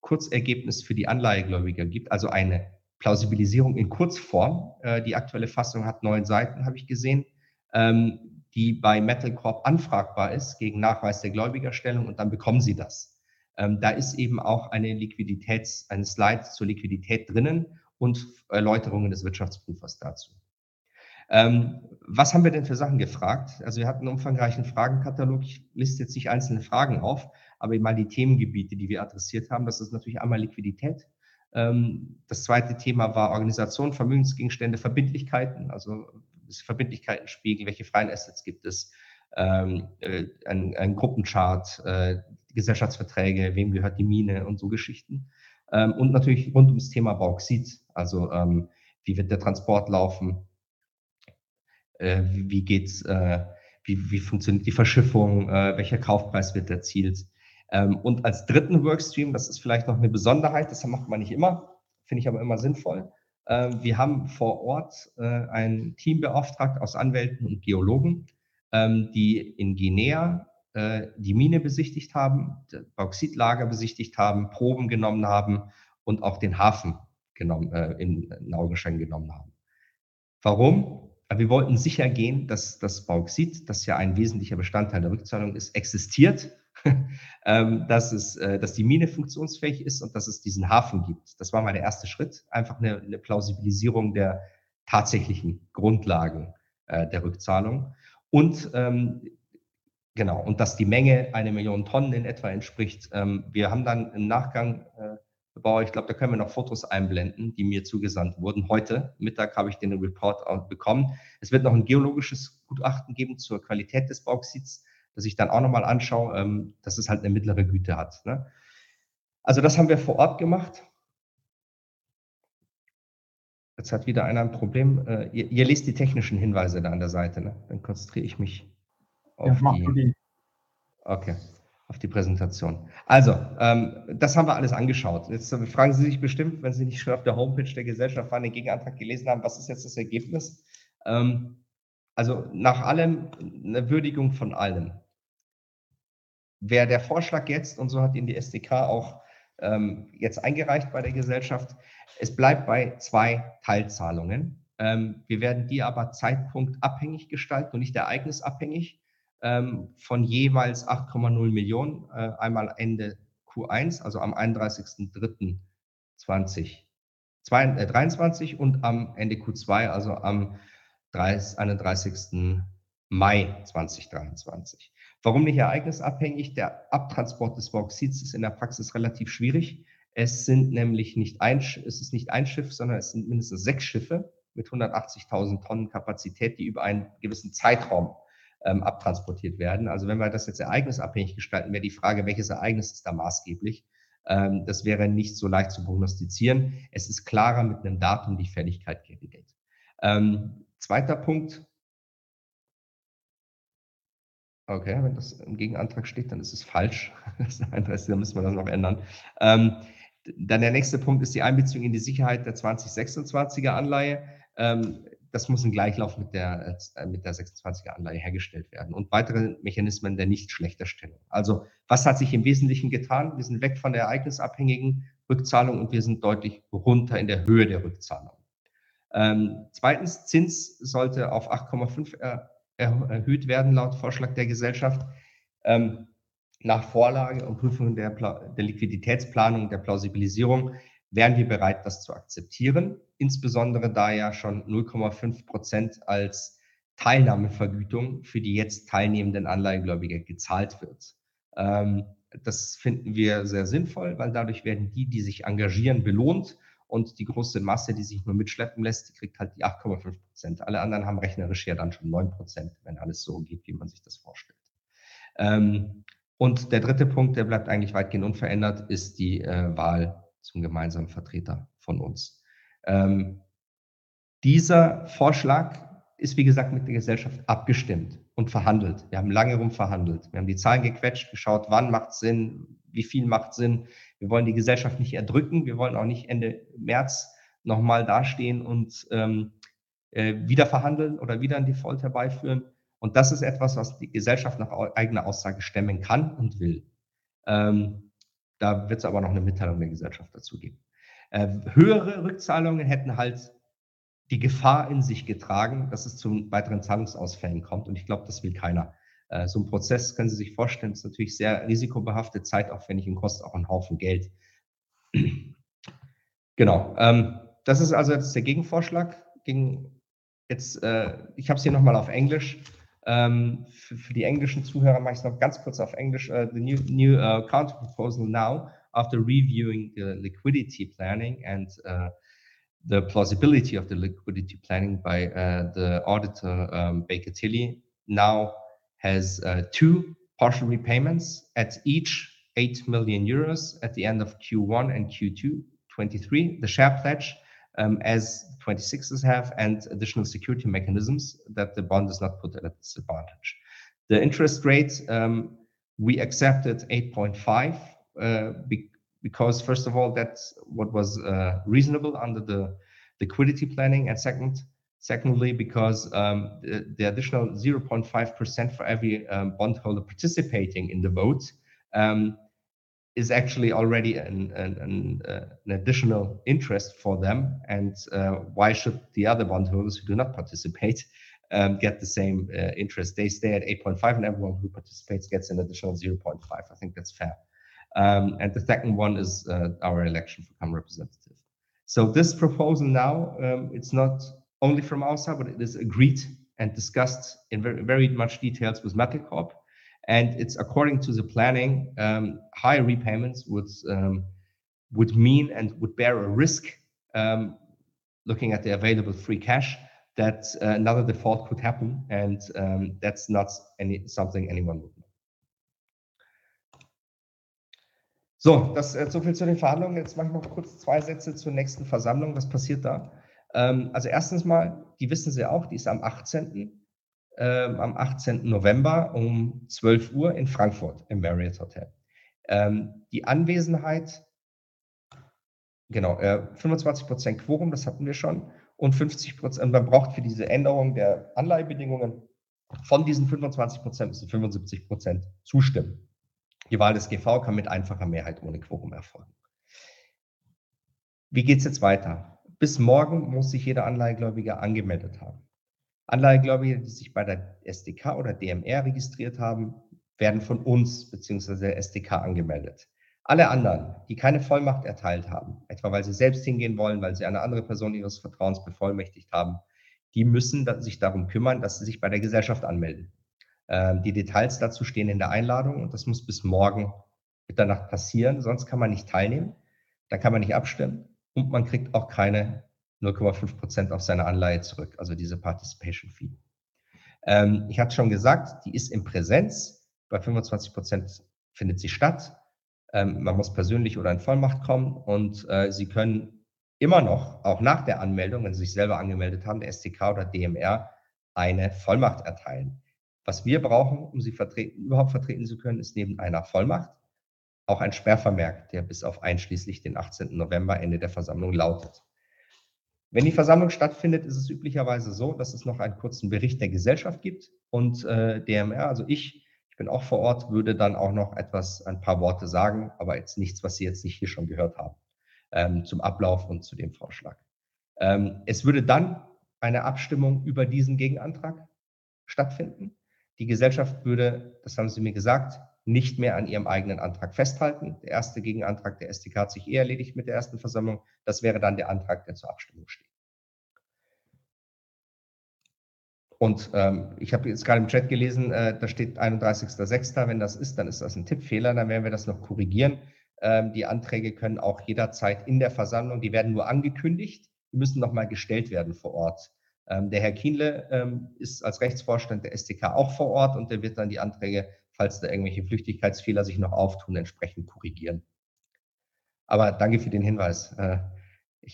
Kurzergebnis für die Anleihegläubiger gibt, also eine Plausibilisierung in Kurzform. Die aktuelle Fassung hat neun Seiten, habe ich gesehen. Ähm, die bei Metal Corp anfragbar ist gegen Nachweis der Gläubigerstellung und dann bekommen Sie das. Ähm, da ist eben auch eine Liquiditäts, ein Slide zur Liquidität drinnen und Erläuterungen des Wirtschaftsprüfers dazu. Ähm, was haben wir denn für Sachen gefragt? Also wir hatten einen umfangreichen Fragenkatalog. Ich liste jetzt nicht einzelne Fragen auf, aber mal die Themengebiete, die wir adressiert haben. Das ist natürlich einmal Liquidität. Ähm, das zweite Thema war Organisation, Vermögensgegenstände, Verbindlichkeiten, also Verbindlichkeitenspiegel, welche freien Assets gibt es, ähm, äh, ein, ein Gruppenchart, äh, Gesellschaftsverträge, wem gehört die Mine und so Geschichten. Ähm, und natürlich rund ums Thema Bauxit, also wie wird der Transport laufen, äh, wie, geht's, äh, wie, wie funktioniert die Verschiffung, äh, welcher Kaufpreis wird erzielt. Ähm, und als dritten Workstream, das ist vielleicht noch eine Besonderheit, das macht man nicht immer, finde ich aber immer sinnvoll. Äh, wir haben vor Ort äh, ein Team beauftragt aus Anwälten und Geologen, ähm, die in Guinea äh, die Mine besichtigt haben, Bauxitlager besichtigt haben, Proben genommen haben und auch den Hafen genommen, in, in Augenschein genommen haben. Warum? Wir wollten sicher gehen, dass das Bauxit, das ja ein wesentlicher Bestandteil der Rückzahlung ist, existiert, ähm, dass, es, äh, dass die Mine funktionsfähig ist und dass es diesen Hafen gibt. Das war mal der erste Schritt, einfach eine, eine Plausibilisierung der tatsächlichen Grundlagen äh, der Rückzahlung. Und ähm, genau, und dass die Menge eine Million Tonnen in etwa entspricht. Ähm, wir haben dann im Nachgang äh, Bauer, ich glaube, da können wir noch Fotos einblenden, die mir zugesandt wurden. Heute Mittag habe ich den Report bekommen. Es wird noch ein geologisches Gutachten geben zur Qualität des Bauxits, das ich dann auch nochmal anschaue, ähm, dass es halt eine mittlere Güte hat. Ne? Also das haben wir vor Ort gemacht. Jetzt hat wieder einer ein Problem. Äh, ihr, ihr, lest die technischen Hinweise da an der Seite. Ne? Dann konzentriere ich mich auf ja, die. Okay auf die Präsentation. Also, ähm, das haben wir alles angeschaut. Jetzt äh, fragen Sie sich bestimmt, wenn Sie nicht schon auf der Homepage der Gesellschaft den Gegenantrag gelesen haben, was ist jetzt das Ergebnis? Ähm, also nach allem eine Würdigung von allem. Wer der Vorschlag jetzt, und so hat ihn die SDK auch ähm, jetzt eingereicht bei der Gesellschaft, es bleibt bei zwei Teilzahlungen. Ähm, wir werden die aber zeitpunktabhängig gestalten und nicht ereignisabhängig ähm, von jeweils 8,0 Millionen, äh, einmal Ende Q1, also am 31.03.2023 äh, und am Ende Q2, also am 30, 31. Mai 2023. Warum nicht ereignisabhängig? Der Abtransport des Bauxits ist in der Praxis relativ schwierig. Es sind nämlich nicht ein, es ist nicht ein Schiff, sondern es sind mindestens sechs Schiffe mit 180.000 Tonnen Kapazität, die über einen gewissen Zeitraum ähm, abtransportiert werden. Also wenn wir das jetzt ereignisabhängig gestalten, wäre die Frage, welches Ereignis ist da maßgeblich? Ähm, das wäre nicht so leicht zu prognostizieren. Es ist klarer mit einem Datum die Fälligkeit geregelt. Ähm, zweiter Punkt. Okay, wenn das im Gegenantrag steht, dann ist es falsch. Das ist 31, dann müssen wir das noch ändern. Ähm, dann der nächste Punkt ist die Einbeziehung in die Sicherheit der 2026er Anleihe. Ähm, das muss ein Gleichlauf mit der, äh, mit der 26er Anleihe hergestellt werden und weitere Mechanismen der Nicht-Schlechterstellung. Also was hat sich im Wesentlichen getan? Wir sind weg von der ereignisabhängigen Rückzahlung und wir sind deutlich runter in der Höhe der Rückzahlung. Ähm, zweitens, Zins sollte auf 8,5 er, erhöht werden laut Vorschlag der Gesellschaft. Ähm, nach Vorlage und Prüfung der, der Liquiditätsplanung, der Plausibilisierung wären wir bereit, das zu akzeptieren, insbesondere da ja schon 0,5 Prozent als Teilnahmevergütung für die jetzt teilnehmenden Anleihegläubiger gezahlt wird. Ähm, das finden wir sehr sinnvoll, weil dadurch werden die, die sich engagieren, belohnt und die große Masse, die sich nur mitschleppen lässt, die kriegt halt die 8,5 Prozent. Alle anderen haben rechnerisch ja dann schon 9 Prozent, wenn alles so geht, wie man sich das vorstellt. Ähm, und der dritte Punkt, der bleibt eigentlich weitgehend unverändert, ist die äh, Wahl zum gemeinsamen Vertreter von uns. Ähm, dieser Vorschlag ist, wie gesagt, mit der Gesellschaft abgestimmt und verhandelt. Wir haben lange rum verhandelt. Wir haben die Zahlen gequetscht, geschaut, wann macht Sinn, wie viel macht Sinn. Wir wollen die Gesellschaft nicht erdrücken. Wir wollen auch nicht Ende März nochmal dastehen und ähm, äh, wieder verhandeln oder wieder ein Default herbeiführen. Und das ist etwas, was die Gesellschaft nach eigener Aussage stemmen kann und will. Ähm, da wird es aber noch eine Mitteilung der Gesellschaft dazu geben. Äh, höhere Rückzahlungen hätten halt die Gefahr in sich getragen, dass es zu weiteren Zahlungsausfällen kommt. Und ich glaube, das will keiner. Äh, so ein Prozess, können Sie sich vorstellen, ist natürlich sehr risikobehaftet, zeitaufwendig und kostet auch einen Haufen Geld. genau. Ähm, das ist also jetzt der Gegenvorschlag gegen jetzt, äh, ich habe es hier nochmal auf Englisch. Ähm, für, für, die englischen Zuhörer mache ich es noch ganz kurz auf Englisch. Uh, the new, new uh, counter proposal now, after reviewing the liquidity planning and uh, the plausibility of the liquidity planning by uh, the auditor um, Baker Tilly, now has uh, two partial repayments at each 8 million euros at the end of Q1 and Q2 23. The share pledge um, as 26s have, and additional security mechanisms that the bond is not put at a disadvantage. The interest rate, um, we accepted 8.5 uh, be because, first of all, that's what was uh, reasonable under the liquidity planning, and second, secondly, because um, the, the, additional 0.5% for every um, bondholder participating in the vote um, is actually already an, an, an, uh, an additional interest for them. And uh, why should the other bondholders who do not participate um, get the same uh, interest? They stay at 8.5 and everyone who participates gets an additional 0.5. I think that's fair. Um, and the second one is uh, our election for common representative. So this proposal now, um, it's not only from our side, but it is agreed and discussed in very, very much details with Metal Corp and it's according to the planning, um, high repayments would um, would mean and would bear a risk, um, looking at the available free cash, that uh, another default could happen, and um, that's not any something anyone would So, das äh, so viel zu den Verhandlungen. Jetzt mache ich noch kurz zwei Sätze zur nächsten Versammlung. Was passiert da? Ähm, also erstens mal, die wissen Sie auch, die ist am 18 äh, am 18. November um 12 Uhr in Frankfurt im Marriott Hotel. Ähm, die Anwesenheit, genau, äh, 25 Prozent Quorum, das hatten wir schon, und 50 Prozent, man braucht für diese Änderung der Anleihebedingungen von diesen 25 Prozent müssen 75 Prozent zustimmen. Die Wahl des GV kann mit einfacher Mehrheit ohne Quorum erfolgen. Wie geht es jetzt weiter? Bis morgen muss sich jeder Anleihegläubiger angemeldet haben. Anleihegläubige, die sich bei der SDK oder DMR registriert haben, werden von uns bzw. der SDK angemeldet. Alle anderen, die keine Vollmacht erteilt haben, etwa weil sie selbst hingehen wollen, weil sie eine andere Person ihres Vertrauens bevollmächtigt haben, die müssen sich darum kümmern, dass sie sich bei der Gesellschaft anmelden. Ähm, die Details dazu stehen in der Einladung und das muss bis morgen Mitternacht passieren, sonst kann man nicht teilnehmen, dann kann man nicht abstimmen und man kriegt auch keine 0,5 Prozent auf seine Anleihe zurück, also diese Participation Fee. Ähm, ich hatte schon gesagt, die ist in Präsenz. Bei 25 Prozent findet sie statt. Ähm, man muss persönlich oder in Vollmacht kommen und äh, Sie können immer noch, auch nach der Anmeldung, wenn Sie sich selber angemeldet haben, der STK oder DMR, eine Vollmacht erteilen. Was wir brauchen, um Sie vertreten, überhaupt vertreten zu können, ist neben einer Vollmacht auch ein Sperrvermerk, der bis auf einschließlich den 18. November Ende der Versammlung lautet. Wenn die Versammlung stattfindet, ist es üblicherweise so, dass es noch einen kurzen Bericht der Gesellschaft gibt und äh, DMR, also ich, ich bin auch vor Ort, würde dann auch noch etwas, ein paar Worte sagen, aber jetzt nichts, was Sie jetzt nicht hier schon gehört haben, ähm, zum Ablauf und zu dem Vorschlag. Ähm, es würde dann eine Abstimmung über diesen Gegenantrag stattfinden. Die Gesellschaft würde, das haben Sie mir gesagt, nicht mehr an ihrem eigenen Antrag festhalten. Der erste Gegenantrag der STK hat sich eh erledigt mit der ersten Versammlung. Das wäre dann der Antrag, der zur Abstimmung steht. Und ähm, ich habe jetzt gerade im Chat gelesen, äh, da steht 31.06. Wenn das ist, dann ist das ein Tippfehler, dann werden wir das noch korrigieren. Ähm, die Anträge können auch jederzeit in der Versammlung, die werden nur angekündigt, die müssen nochmal gestellt werden vor Ort. Ähm, der Herr Kienle ähm, ist als Rechtsvorstand der STK auch vor Ort und der wird dann die Anträge falls da irgendwelche Flüchtigkeitsfehler sich noch auftun, entsprechend korrigieren. Aber danke für den Hinweis. Äh,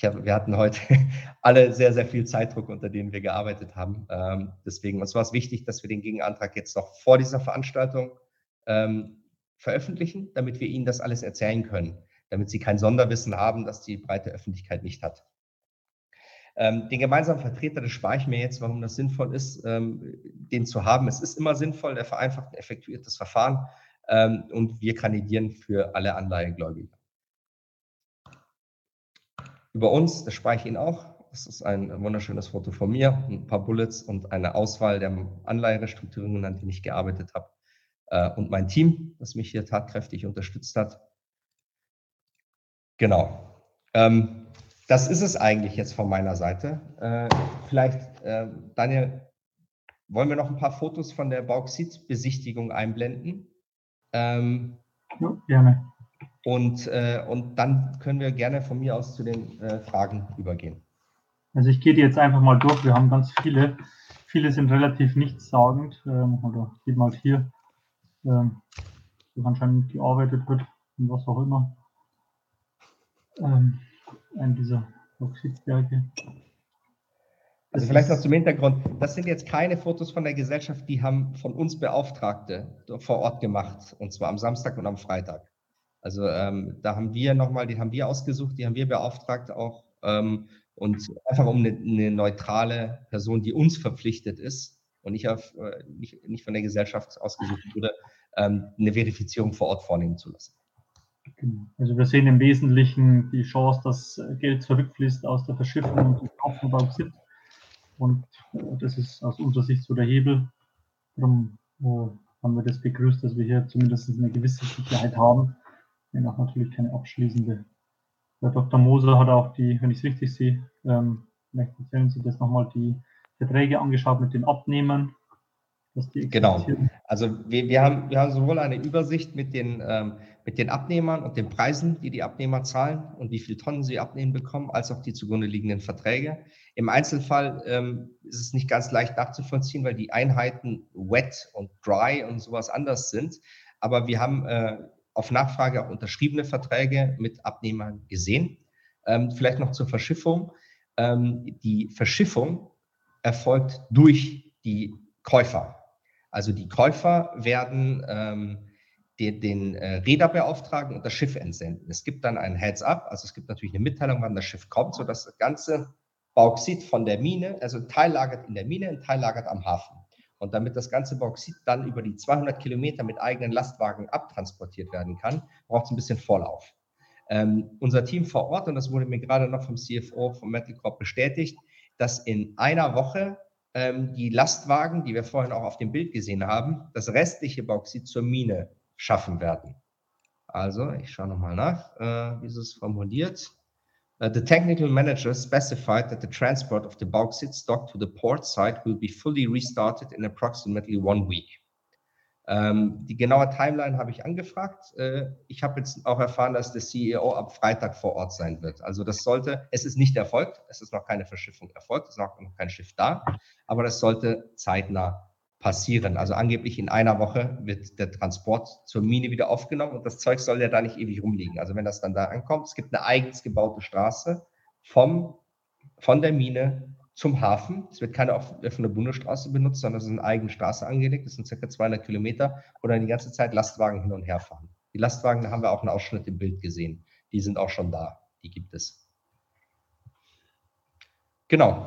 hab, wir hatten heute alle sehr, sehr viel Zeitdruck, unter dem wir gearbeitet haben. Ähm, deswegen, uns war es wichtig, dass wir den Gegenantrag jetzt noch vor dieser Veranstaltung ähm, veröffentlichen, damit wir Ihnen das alles erzählen können, damit Sie kein Sonderwissen haben, das die breite Öffentlichkeit nicht hat. Ähm, den gemeinsamen Vertreter, das spare ich mir jetzt, warum das sinnvoll ist, ähm, den zu haben. Es ist immer sinnvoll, der vereinfacht und effektuiert das Verfahren ähm, und wir kandidieren für alle Anleihegläubiger. Über uns, das spare ich Ihnen auch. Das ist ein wunderschönes Foto von mir, ein paar Bullets und eine Auswahl der Anleiherestrukturierungen, an denen ich gearbeitet habe. Äh, und mein Team, das mich hier tatkräftig unterstützt hat. Genau. Ähm, das ist es eigentlich jetzt von meiner Seite. Äh, vielleicht, äh, Daniel, wollen wir noch ein paar Fotos von der Bauxitbesichtigung einblenden? Ähm, ja, gerne. Und, äh, und dann können wir gerne von mir aus zu den äh, Fragen übergehen. Also ich gehe die jetzt einfach mal durch. Wir haben ganz viele. Viele sind relativ nichtssagend. Ähm, oder sieht mal hier, ähm, wo anscheinend gearbeitet wird und was auch immer. Ähm, ein dieser Bauxitberge. Also vielleicht noch zum Hintergrund, das sind jetzt keine Fotos von der Gesellschaft, die haben von uns Beauftragte vor Ort gemacht, und zwar am Samstag und am Freitag. Also ähm, da haben wir nochmal, die haben wir ausgesucht, die haben wir beauftragt auch ähm, und einfach um eine, eine, neutrale Person, die uns verpflichtet ist und nicht, auf, äh, nicht, nicht von der Gesellschaft ausgesucht wurde, ähm, eine Verifizierung vor Ort vornehmen zu lassen. Genau. Also wir sehen im Wesentlichen die Chance, dass Geld zurückfließt aus der Verschiffung und dem Kauf von Bauxit und äh, das ist aus unserer Sicht so der Hebel. Darum äh, haben wir das begrüßt, dass wir hier zumindest eine gewisse Sicherheit haben, wenn auch natürlich keine abschließende. Der Dr. Moser hat auch die, wenn ich es richtig sehe, ähm, vielleicht erzählen Sie das nochmal, die Verträge angeschaut mit den Abnehmern. Genau. Also wir, wir, haben, wir haben sowohl eine Übersicht mit den ähm, mit den Abnehmern und den Preisen, die die Abnehmer zahlen und wie viele Tonnen sie abnehmen bekommen, als auch die zugrunde liegenden Verträge. Im Einzelfall ähm, ist es nicht ganz leicht nachzuvollziehen, weil die Einheiten wet und dry und sowas anders sind. Aber wir haben äh, auf Nachfrage auch unterschriebene Verträge mit Abnehmern gesehen. Ähm, vielleicht noch zur Verschiffung. Ähm, die Verschiffung erfolgt durch die Käufer. Also die Käufer werden ähm, den, den äh, Räder beauftragen und das Schiff entsenden. Es gibt dann ein Heads-up, also es gibt natürlich eine Mitteilung, wann das Schiff kommt, sodass das ganze Bauxit von der Mine, also ein Teil lagert in der Mine, ein Teil lagert am Hafen. Und damit das ganze Bauxit dann über die 200 Kilometer mit eigenen Lastwagen abtransportiert werden kann, braucht es ein bisschen Vorlauf. Ähm, unser Team vor Ort, und das wurde mir gerade noch vom CFO vom Metal Corp bestätigt, dass in einer Woche ähm, die Lastwagen, die wir vorhin auch auf dem Bild gesehen haben, das restliche Bauxit zur Mine schaffen werden. Also, ich schaue nochmal nach, äh, wie ist es formuliert. Uh, the technical manager specified that the transport of the bauxite stock to the port site will be fully restarted in approximately one week. Ähm, die genaue Timeline habe ich angefragt. Äh, ich habe jetzt auch erfahren, dass der CEO ab Freitag vor Ort sein wird. Also das sollte, es ist nicht erfolgt, es ist noch keine Verschiffung erfolgt, es ist noch kein Schiff da, aber das sollte zeitnah passieren. Also angeblich in einer Woche wird der Transport zur Mine wieder aufgenommen und das Zeug soll ja da nicht ewig rumliegen. Also wenn das dann da ankommt, es gibt eine eigens gebaute Straße vom, von der Mine zum Hafen. Es wird keine offene Bundesstraße benutzt, sondern es ist eine eigene Straße angelegt. Das sind circa 200 Kilometer, wo dann die ganze Zeit Lastwagen hin und her fahren. Die Lastwagen, da haben wir auch einen Ausschnitt im Bild gesehen. Die sind auch schon da. Die gibt es. Genau.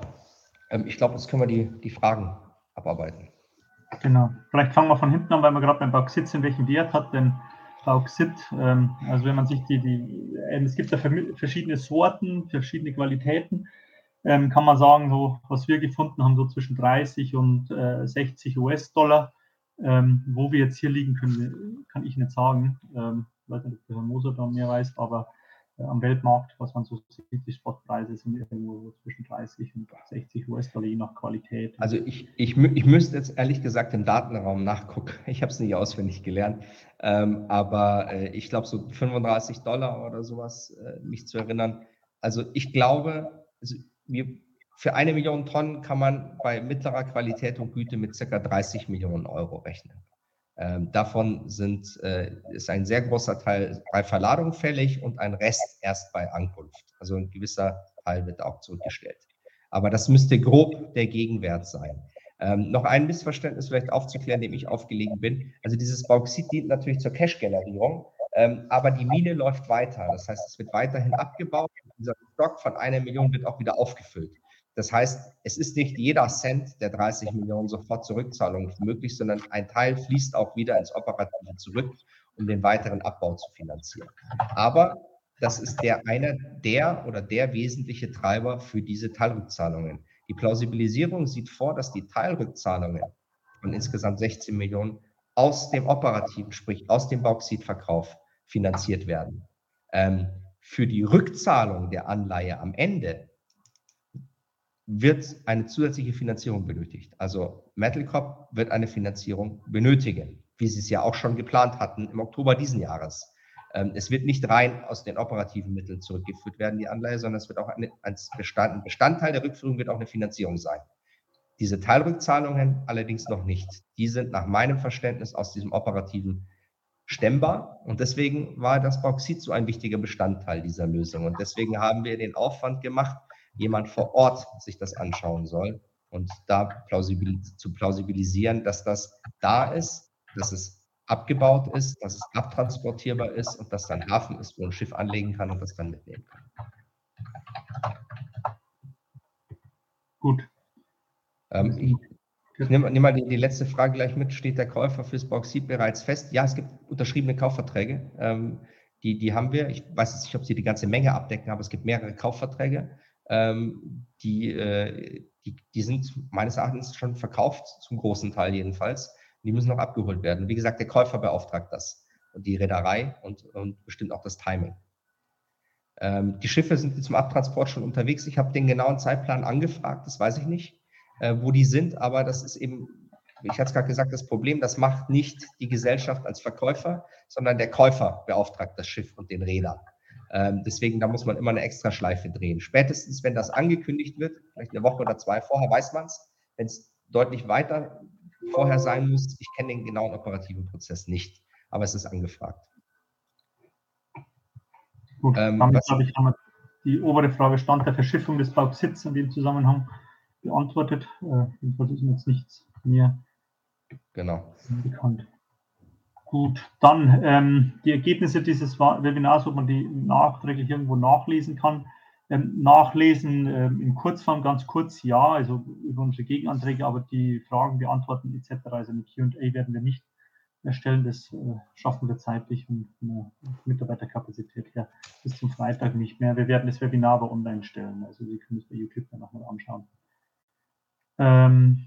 Ähm, ich glaube, jetzt können wir die, die Fragen abarbeiten. Genau. Vielleicht fangen wir von hinten an, weil wir gerade beim Bauxit sind. Welchen Wert hat denn Bauxit? Ähm, also wenn man sich die, die es gibt ja verschiedene Sorten, verschiedene Qualitäten, ähm, kann man sagen, so was wir gefunden haben, so zwischen 30 und äh, 60 US-Dollar. Ähm, wo wir jetzt hier liegen können, kann ich nicht sagen. Ähm, weiß nicht, ob der Herr Moser da mehr weiß, aber äh, am Weltmarkt, was man so sieht, die Spotpreise sind irgendwo zwischen 30 und 60 US-Dollar je nach Qualität. Also ich, ich, ich müsste jetzt ehrlich gesagt im Datenraum nachgucken. Ich habe es nicht auswendig gelernt, ähm, aber äh, ich glaube so 35 Dollar oder sowas, äh, mich zu erinnern. Also ich glaube, also für eine Million Tonnen kann man bei mittlerer Qualität und Güte mit circa 30 Millionen Euro rechnen. Ähm, davon sind, äh, ist ein sehr großer Teil bei Verladung fällig und ein Rest erst bei Ankunft. Also ein gewisser Teil wird auch zurückgestellt. Aber das müsste grob der Gegenwert sein. Ähm, noch ein Missverständnis vielleicht aufzuklären, dem ich aufgelegen bin. Also dieses Bauxit dient natürlich zur Cash-Generierung, ähm, aber die Mine läuft weiter. Das heißt, es wird weiterhin abgebaut. Dieser Stock von einer Million wird auch wieder aufgefüllt. Das heißt, es ist nicht jeder Cent der 30 Millionen sofort Zurückzahlung möglich, sondern ein Teil fließt auch wieder ins Operative zurück, um den weiteren Abbau zu finanzieren. Aber das ist der eine der oder der wesentliche Treiber für diese Teilrückzahlungen. Die Plausibilisierung sieht vor, dass die Teilrückzahlungen von insgesamt 16 Millionen aus dem operativen, sprich aus dem Bauxitverkauf finanziert werden. Ähm, für die Rückzahlung der Anleihe am Ende wird eine zusätzliche Finanzierung benötigt. Also Metalcop wird eine Finanzierung benötigen, wie sie es ja auch schon geplant hatten im Oktober diesen Jahres. Ähm, es wird nicht rein aus den operativen Mitteln zurückgeführt werden, die Anleihe, sondern es wird auch eine, als Bestand, ein Bestandteil der Rückführung wird auch eine Finanzierung sein. Diese Teilrückzahlungen allerdings noch nicht. Die sind nach meinem Verständnis aus diesem operativen stemmbar. Und deswegen war das Bauxit so ein wichtiger Bestandteil dieser Lösung. Und deswegen haben wir den Aufwand gemacht, jemand vor Ort sich das anschauen soll und da plausibil, zu plausibilisieren, dass das da ist, dass es abgebaut ist, dass es abtransportierbar ist und dass dann Hafen ist, wo ein Schiff anlegen kann und das dann mitnehmen kann. Gut. Ähm, nehme, nehme mal die, die, letzte Frage gleich mit. Steht der Käufer fürs Bauxit bereits fest? Ja, es gibt unterschriebene Kaufverträge. Ähm, die, die haben wir. Ich weiß jetzt nicht, ob sie die ganze Menge abdecken, aber es gibt mehrere Kaufverträge. Ähm, die, äh, die, die sind meines Erachtens schon verkauft, zum großen Teil jedenfalls. Die müssen noch abgeholt werden. Wie gesagt, der Käufer beauftragt das und die Reederei und, und bestimmt auch das Timing. Ähm, die Schiffe sind zum Abtransport schon unterwegs. Ich habe den genauen Zeitplan angefragt, das weiß ich nicht, äh, wo die sind, aber das ist eben, ich hatte es gerade gesagt, das Problem, das macht nicht die Gesellschaft als Verkäufer, sondern der Käufer beauftragt das Schiff und den Räder. Ähm, deswegen, da muss man immer eine extra Schleife drehen. Spätestens, wenn das angekündigt wird, vielleicht eine Woche oder zwei vorher, weiß man es. Wenn es deutlich weiter vorher sein muss, ich kenne den genauen operativen Prozess nicht, aber es ist angefragt. Gut, ähm, damit habe ich die obere Frage Stand der Verschiffung des Bauxits in dem Zusammenhang beantwortet. Äh, jedenfalls ist mir jetzt nichts mehr genau. bekannt. Gut, dann ähm, die Ergebnisse dieses Webinars, ob man die nachträglich irgendwo nachlesen kann. Ähm, nachlesen ähm, in Kurzform, ganz kurz, ja, also über unsere Gegenanträge, aber die Fragen beantworten etc., also eine QA werden wir nicht erstellen. Das äh, schaffen wir zeitlich und von der Mitarbeiterkapazität her bis zum Freitag nicht mehr. Wir werden das Webinar aber online stellen, also Sie können es bei YouTube dann nochmal anschauen. Ähm,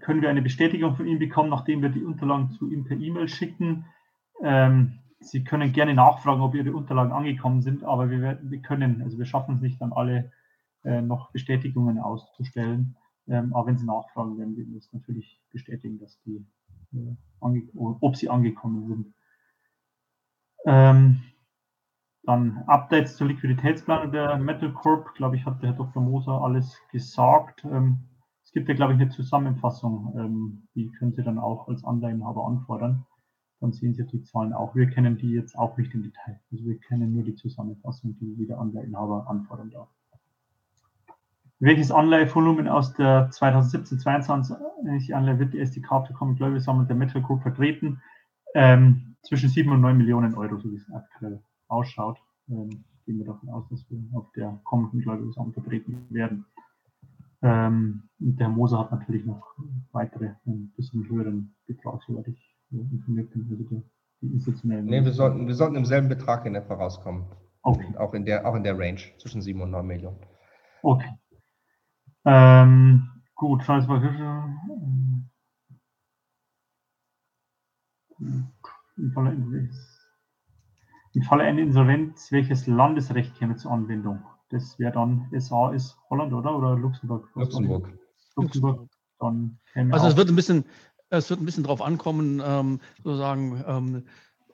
können wir eine Bestätigung von Ihnen bekommen, nachdem wir die Unterlagen zu ihm per E-Mail schicken. Ähm, Sie können gerne nachfragen, ob Ihre Unterlagen angekommen sind, aber wir, wir können, also wir schaffen es nicht, dann alle äh, noch Bestätigungen auszustellen. Ähm, aber wenn Sie nachfragen, werden wir das natürlich bestätigen, dass die, äh, ob sie angekommen sind. Ähm, dann Updates zur Liquiditätsplanung der Metal Corp, glaube ich, hat der Herr Dr. Moser alles gesagt. Ähm, es gibt ja, glaube ich, eine Zusammenfassung, ähm, die können Sie dann auch als Anleihenhaber anfordern. Dann sehen Sie die Zahlen auch. Wir kennen die jetzt auch nicht im Detail. Also wir kennen nur die Zusammenfassung, die jeder Anleihenhaber anfordern darf. Welches Anleihevolumen aus der 2017-22 Anleihe wird die SDK für Common Gläubiger der Metal Group vertreten? Ähm, zwischen 7 und 9 Millionen Euro, so wie es aktuell ausschaut. Ähm, gehen wir davon aus, dass wir auf der kommenden Gläubigersammlung vertreten werden. Ähm, der Moser hat natürlich noch weitere, ein bisschen höheren Betrag, soweit ich äh, informiert bin. Also der, die institutionellen. Nee, wir sollten, wir sollten im selben Betrag in etwa rauskommen. Okay. Auch in der, auch in der Range zwischen 7 und 9 Millionen. Okay. Ähm, gut, falls wir im Falle, im Falle einer Insolvenz, welches Landesrecht käme zur Anwendung? Das wäre dann SA ist Holland, oder? Oder Luxemburg? Luxemburg. Luxemburg. Dann also es wird ein bisschen, es wird ein bisschen drauf ankommen, ähm, sozusagen, ähm,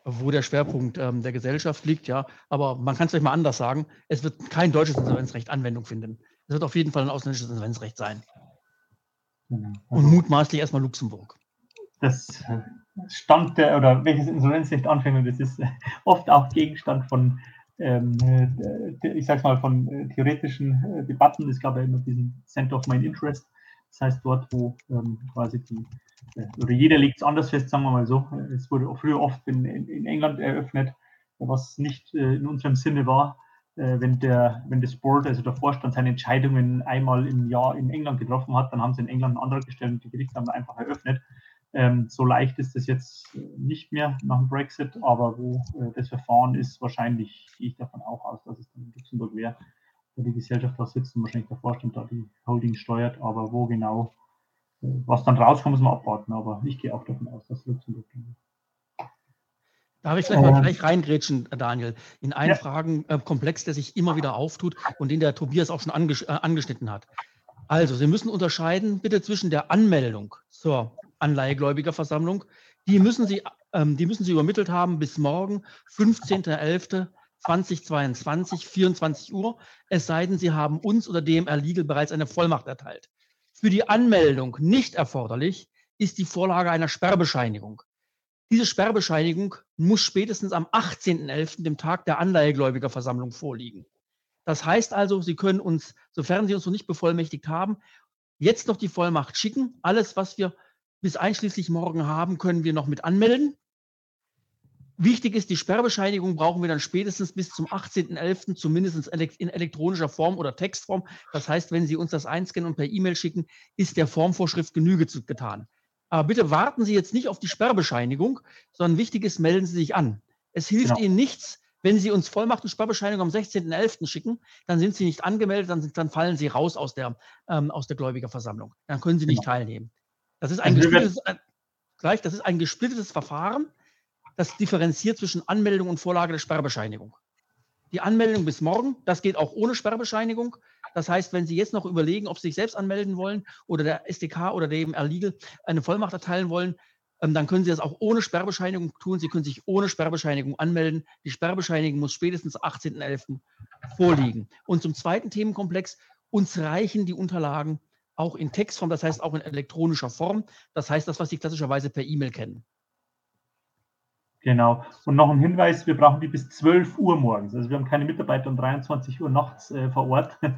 wo der Schwerpunkt ähm, der Gesellschaft liegt, ja. Aber man kann es vielleicht mal anders sagen. Es wird kein deutsches Insolvenzrecht Anwendung finden. Es wird auf jeden Fall ein ausländisches Insolvenzrecht sein. Genau. Also Und mutmaßlich erstmal Luxemburg. Das Stand der oder welches Insolvenzrecht anfängt, das ist äh, oft auch Gegenstand von ähm, äh, ich sage mal, von äh, theoretischen Debatten. Es gab ja immer diesen Center of Main Interest. Das heißt, dort, wo ähm, quasi die, oder jeder legt es anders fest, sagen wir mal so. Es wurde früher oft in, in, England eröffnet, was nicht in unserem Sinne war, wenn, der, wenn das Board, also der Vorstand, seine Entscheidungen einmal im Jahr in England getroffen hat, dann haben sie in England einen Antrag gestellt und die Gerichte haben einfach eröffnet. Ähm, so leicht ist das jetzt nicht mehr nach dem Brexit, aber wo äh, das Verfahren ist, wahrscheinlich gehe ich davon auch aus, dass es dann in Luxemburg wäre, wo die Gesellschaft da sitzt und wahrscheinlich der Vorstand da die Holding steuert, aber wo genau, äh, was dann rauskommt, muss man abwarten, aber ich gehe auch davon aus, dass Luxemburg dann Darf ich vielleicht mal gleich reingrätschen, Daniel, in einen ja. Fragenkomplex, der sich immer wieder auftut und den der Tobias auch schon äh, angeschnitten hat. Also, Sie müssen unterscheiden bitte zwischen der Anmeldung zur Anleihegläubigerversammlung. Die müssen Sie, ähm, die müssen Sie übermittelt haben bis morgen, 15.11.2022, 24 Uhr, es sei denn, Sie haben uns oder DMR Legal bereits eine Vollmacht erteilt. Für die Anmeldung nicht erforderlich ist die Vorlage einer Sperrbescheinigung. Diese Sperrbescheinigung muss spätestens am 18.11., dem Tag der Anleihegläubigerversammlung, vorliegen. Das heißt also, Sie können uns, sofern Sie uns noch nicht bevollmächtigt haben, jetzt noch die Vollmacht schicken. Alles, was wir bis einschließlich morgen haben, können wir noch mit anmelden. Wichtig ist, die Sperrbescheinigung brauchen wir dann spätestens bis zum 18.11. zumindest in elektronischer Form oder Textform. Das heißt, wenn Sie uns das einscannen und per E-Mail schicken, ist der Formvorschrift Genüge getan. Aber bitte warten Sie jetzt nicht auf die Sperrbescheinigung, sondern wichtig ist, melden Sie sich an. Es hilft genau. Ihnen nichts, wenn Sie uns Vollmacht und Sperrbescheinigung am 16.11. schicken, dann sind Sie nicht angemeldet, dann, dann fallen Sie raus aus der, ähm, aus der Gläubigerversammlung. Dann können Sie nicht genau. teilnehmen. Das ist, ein also gesplittetes, ein, gleich, das ist ein gesplittetes Verfahren, das differenziert zwischen Anmeldung und Vorlage der Sperrbescheinigung. Die Anmeldung bis morgen, das geht auch ohne Sperrbescheinigung. Das heißt, wenn Sie jetzt noch überlegen, ob Sie sich selbst anmelden wollen oder der SDK oder dem Erlegal eine Vollmacht erteilen wollen, ähm, dann können Sie das auch ohne Sperrbescheinigung tun. Sie können sich ohne Sperrbescheinigung anmelden. Die Sperrbescheinigung muss spätestens 18.11. vorliegen. Und zum zweiten Themenkomplex, uns reichen die Unterlagen auch in Textform, das heißt auch in elektronischer Form. Das heißt das, was Sie klassischerweise per E-Mail kennen. Genau. Und noch ein Hinweis, wir brauchen die bis 12 Uhr morgens. Also wir haben keine Mitarbeiter um 23 Uhr nachts äh, vor Ort.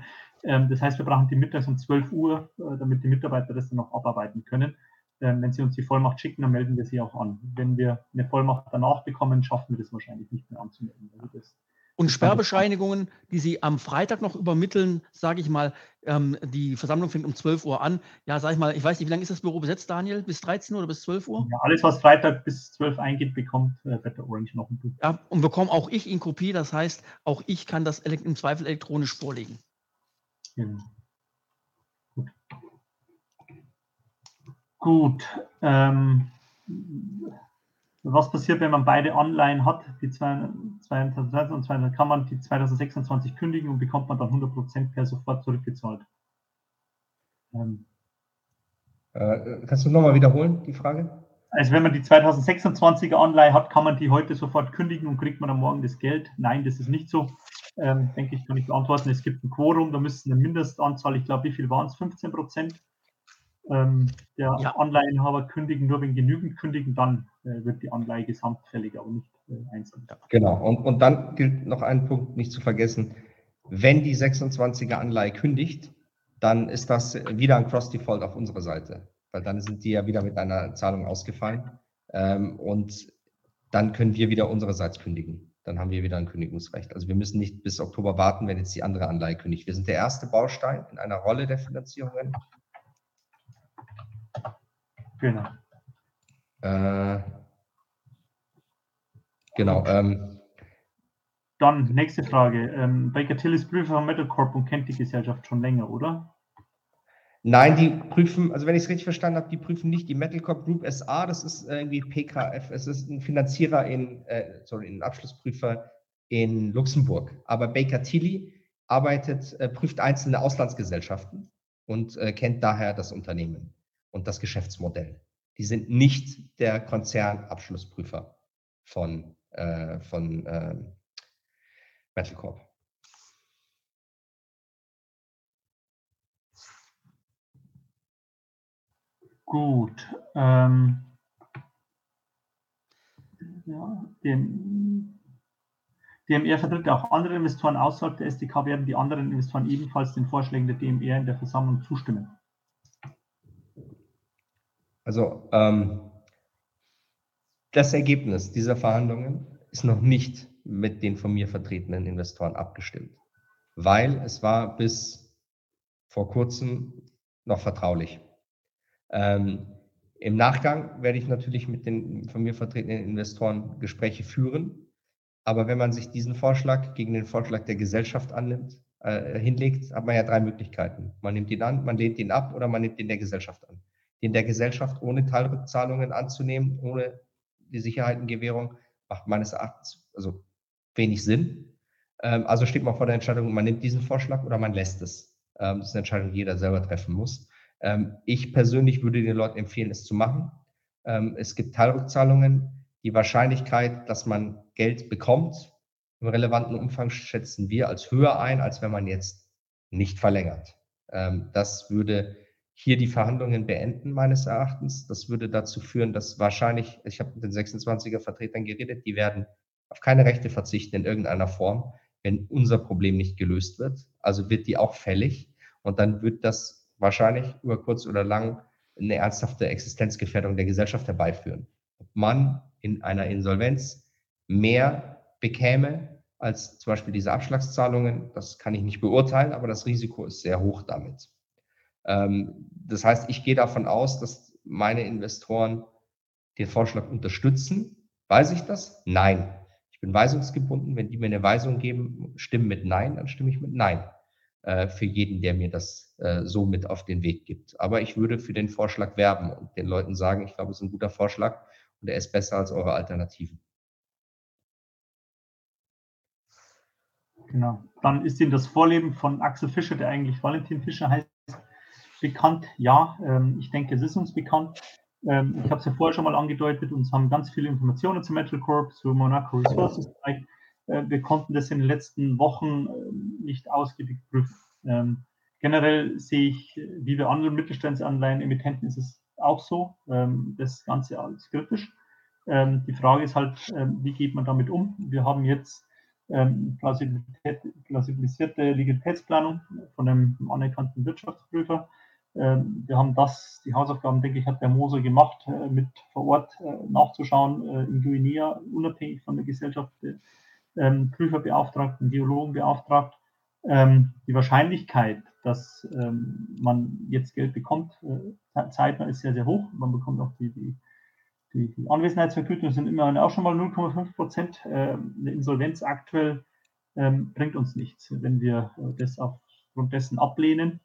Ähm, das heißt, wir brauchen die mittags um 12 Uhr, äh, damit die Mitarbeiter das dann noch abarbeiten können. Ähm, wenn Sie uns die Vollmacht schicken, dann melden wir sie auch an. Wenn wir eine Vollmacht danach bekommen, schaffen wir das wahrscheinlich nicht mehr anzumelden. Also das und Sperrbescheinigungen, die Sie am Freitag noch übermitteln, sage ich mal, ähm, die Versammlung fängt um 12 Uhr an. Ja, sage ich mal, ich weiß nicht, wie lange ist das Büro besetzt, Daniel? Bis 13 Uhr oder bis 12 Uhr? Ja, alles, was Freitag bis 12 eingeht, bekommt äh, Orange noch ein Buch. Ja, und bekomme auch ich in Kopie. Das heißt, auch ich kann das im Zweifel elektronisch vorlegen. Genau. Gut. Gut. Ähm, was passiert, wenn man beide Anleihen hat, die 2020 und 2020, kann man die 2026 kündigen und bekommt man dann 100% per sofort zurückgezahlt? Ähm, äh, kannst du nochmal wiederholen, die Frage? Also wenn man die 2026er Anleihe hat, kann man die heute sofort kündigen und kriegt man dann morgen das Geld? Nein, das ist nicht so. Ähm, denke ich, kann ich beantworten. Es gibt ein Quorum, da müssten eine Mindestanzahl, ich glaube, wie viel waren es? 15 Prozent ähm, der ja. Anleihenhaber kündigen, nur wenn genügend kündigen, dann äh, wird die Anleihe gesamtfällig, aber nicht äh, einzeln. Genau, und, und dann gilt noch ein Punkt nicht zu vergessen, wenn die 26er Anleihe kündigt, dann ist das wieder ein Cross-Default auf unserer Seite, weil dann sind die ja wieder mit einer Zahlung ausgefallen ähm, und dann können wir wieder unsererseits kündigen. Dann haben wir wieder ein Kündigungsrecht. Also wir müssen nicht bis Oktober warten, wenn jetzt die andere Anleihe kündigt. Wir sind der erste Baustein in einer Rolle der Finanzierungen Genau. Äh, genau. Ähm, Dann nächste Frage. Ähm, Baker Till ist Prüfer von Metal Corp und kennt die Gesellschaft schon länger, oder? Nein, die prüfen, also wenn ich es richtig verstanden habe, die prüfen nicht die Metal Corp Group SA, das ist irgendwie PKF, es ist ein Finanzierer in, äh, sorry, ein Abschlussprüfer in Luxemburg. Aber Baker Tilly arbeitet, äh, prüft einzelne Auslandsgesellschaften und äh, kennt daher das Unternehmen und das Geschäftsmodell. Die sind nicht der Konzernabschlussprüfer von, äh, von äh, Metal Corp. Gut. Ähm, ja, dem, DMR vertritt auch andere Investoren außerhalb der SDK. Werden die anderen Investoren ebenfalls den Vorschlägen der DMR in der Versammlung zustimmen? Also ähm, das Ergebnis dieser Verhandlungen ist noch nicht mit den von mir vertretenen Investoren abgestimmt, weil es war bis vor kurzem noch vertraulich. Ähm, Im Nachgang werde ich natürlich mit den von mir vertretenen Investoren Gespräche führen. Aber wenn man sich diesen Vorschlag gegen den Vorschlag der Gesellschaft annimmt, äh, hinlegt, hat man ja drei Möglichkeiten. Man nimmt ihn an, man lehnt ihn ab oder man nimmt ihn der Gesellschaft an den der Gesellschaft ohne Teilrückzahlungen anzunehmen, ohne die Sicherheitengewährung macht meines Erachtens also wenig Sinn. Ähm, also steht man vor der Entscheidung, man nimmt diesen Vorschlag oder man lässt es. Ähm, das ist eine Entscheidung, die jeder selber treffen muss. Ähm, ich persönlich würde den Leuten empfehlen, es zu machen. Ähm, es gibt Teilrückzahlungen. Die Wahrscheinlichkeit, dass man Geld bekommt, im relevanten Umfang schätzen wir als höher ein, als wenn man jetzt nicht verlängert. Ähm, das würde hier die Verhandlungen beenden, meines Erachtens. Das würde dazu führen, dass wahrscheinlich, ich habe mit den 26er Vertretern geredet, die werden auf keine Rechte verzichten in irgendeiner Form, wenn unser Problem nicht gelöst wird. Also wird die auch fällig und dann wird das wahrscheinlich über kurz oder lang eine ernsthafte Existenzgefährdung der Gesellschaft herbeiführen. Ob man in einer Insolvenz mehr bekäme als zum Beispiel diese Abschlagszahlungen, das kann ich nicht beurteilen, aber das Risiko ist sehr hoch damit. Ähm, das heißt, ich gehe davon aus, dass meine Investoren den Vorschlag unterstützen. Weiß ich das? Nein. Ich bin weisungsgebunden. Wenn die mir eine Weisung geben, stimmen mit Nein, dann stimme ich mit Nein äh, für jeden, der mir das äh, so mit auf den Weg gibt. Aber ich würde für den Vorschlag werben und den Leuten sagen, ich glaube, es ist ein guter Vorschlag und er ist besser als eure Alternativen. Genau. Dann ist Ihnen das Vorleben von Axel Fischer, der eigentlich Valentin Fischer heißt, bekannt? Ja, ähm, ich denke, es ist uns bekannt. Ähm, ich habe es ja vorher schon mal angedeutet, uns haben ganz viele Informationen zu Metal Corp, zu Monaco Resources. Äh, wir konnten das in den letzten Wochen äh, nicht ausgiebig prüfen. Ähm, generell sehe ich, wie bei anderen Mittelstandsanleihen-Emittenten ist es auch so, ähm, das Ganze als kritisch. Ähm, die Frage ist halt, ähm, wie geht man damit um? Wir haben jetzt ähm, klassifizierte Liquiditätsplanung von einem anerkannten Wirtschaftsprüfer. Ähm, wir haben das, die Hausaufgaben, denke ich, hat der Moser gemacht, äh, mit vor Ort äh, nachzuschauen äh, in Guinea, unabhängig von der Gesellschaft, ähm, Prüfer beauftragt, Geologen beauftragt. die Wahrscheinlichkeit, dass man jetzt Geld bekommt, zeitnah ist sehr, sehr hoch. Man bekommt auch die, die die, Anwesenheitsvergütungen sind immerhin auch schon mal 0,5 Prozent. Ähm, eine Insolvenz aktuell ähm, bringt uns nichts. Wenn wir äh, das aufgrund dessen ablehnen,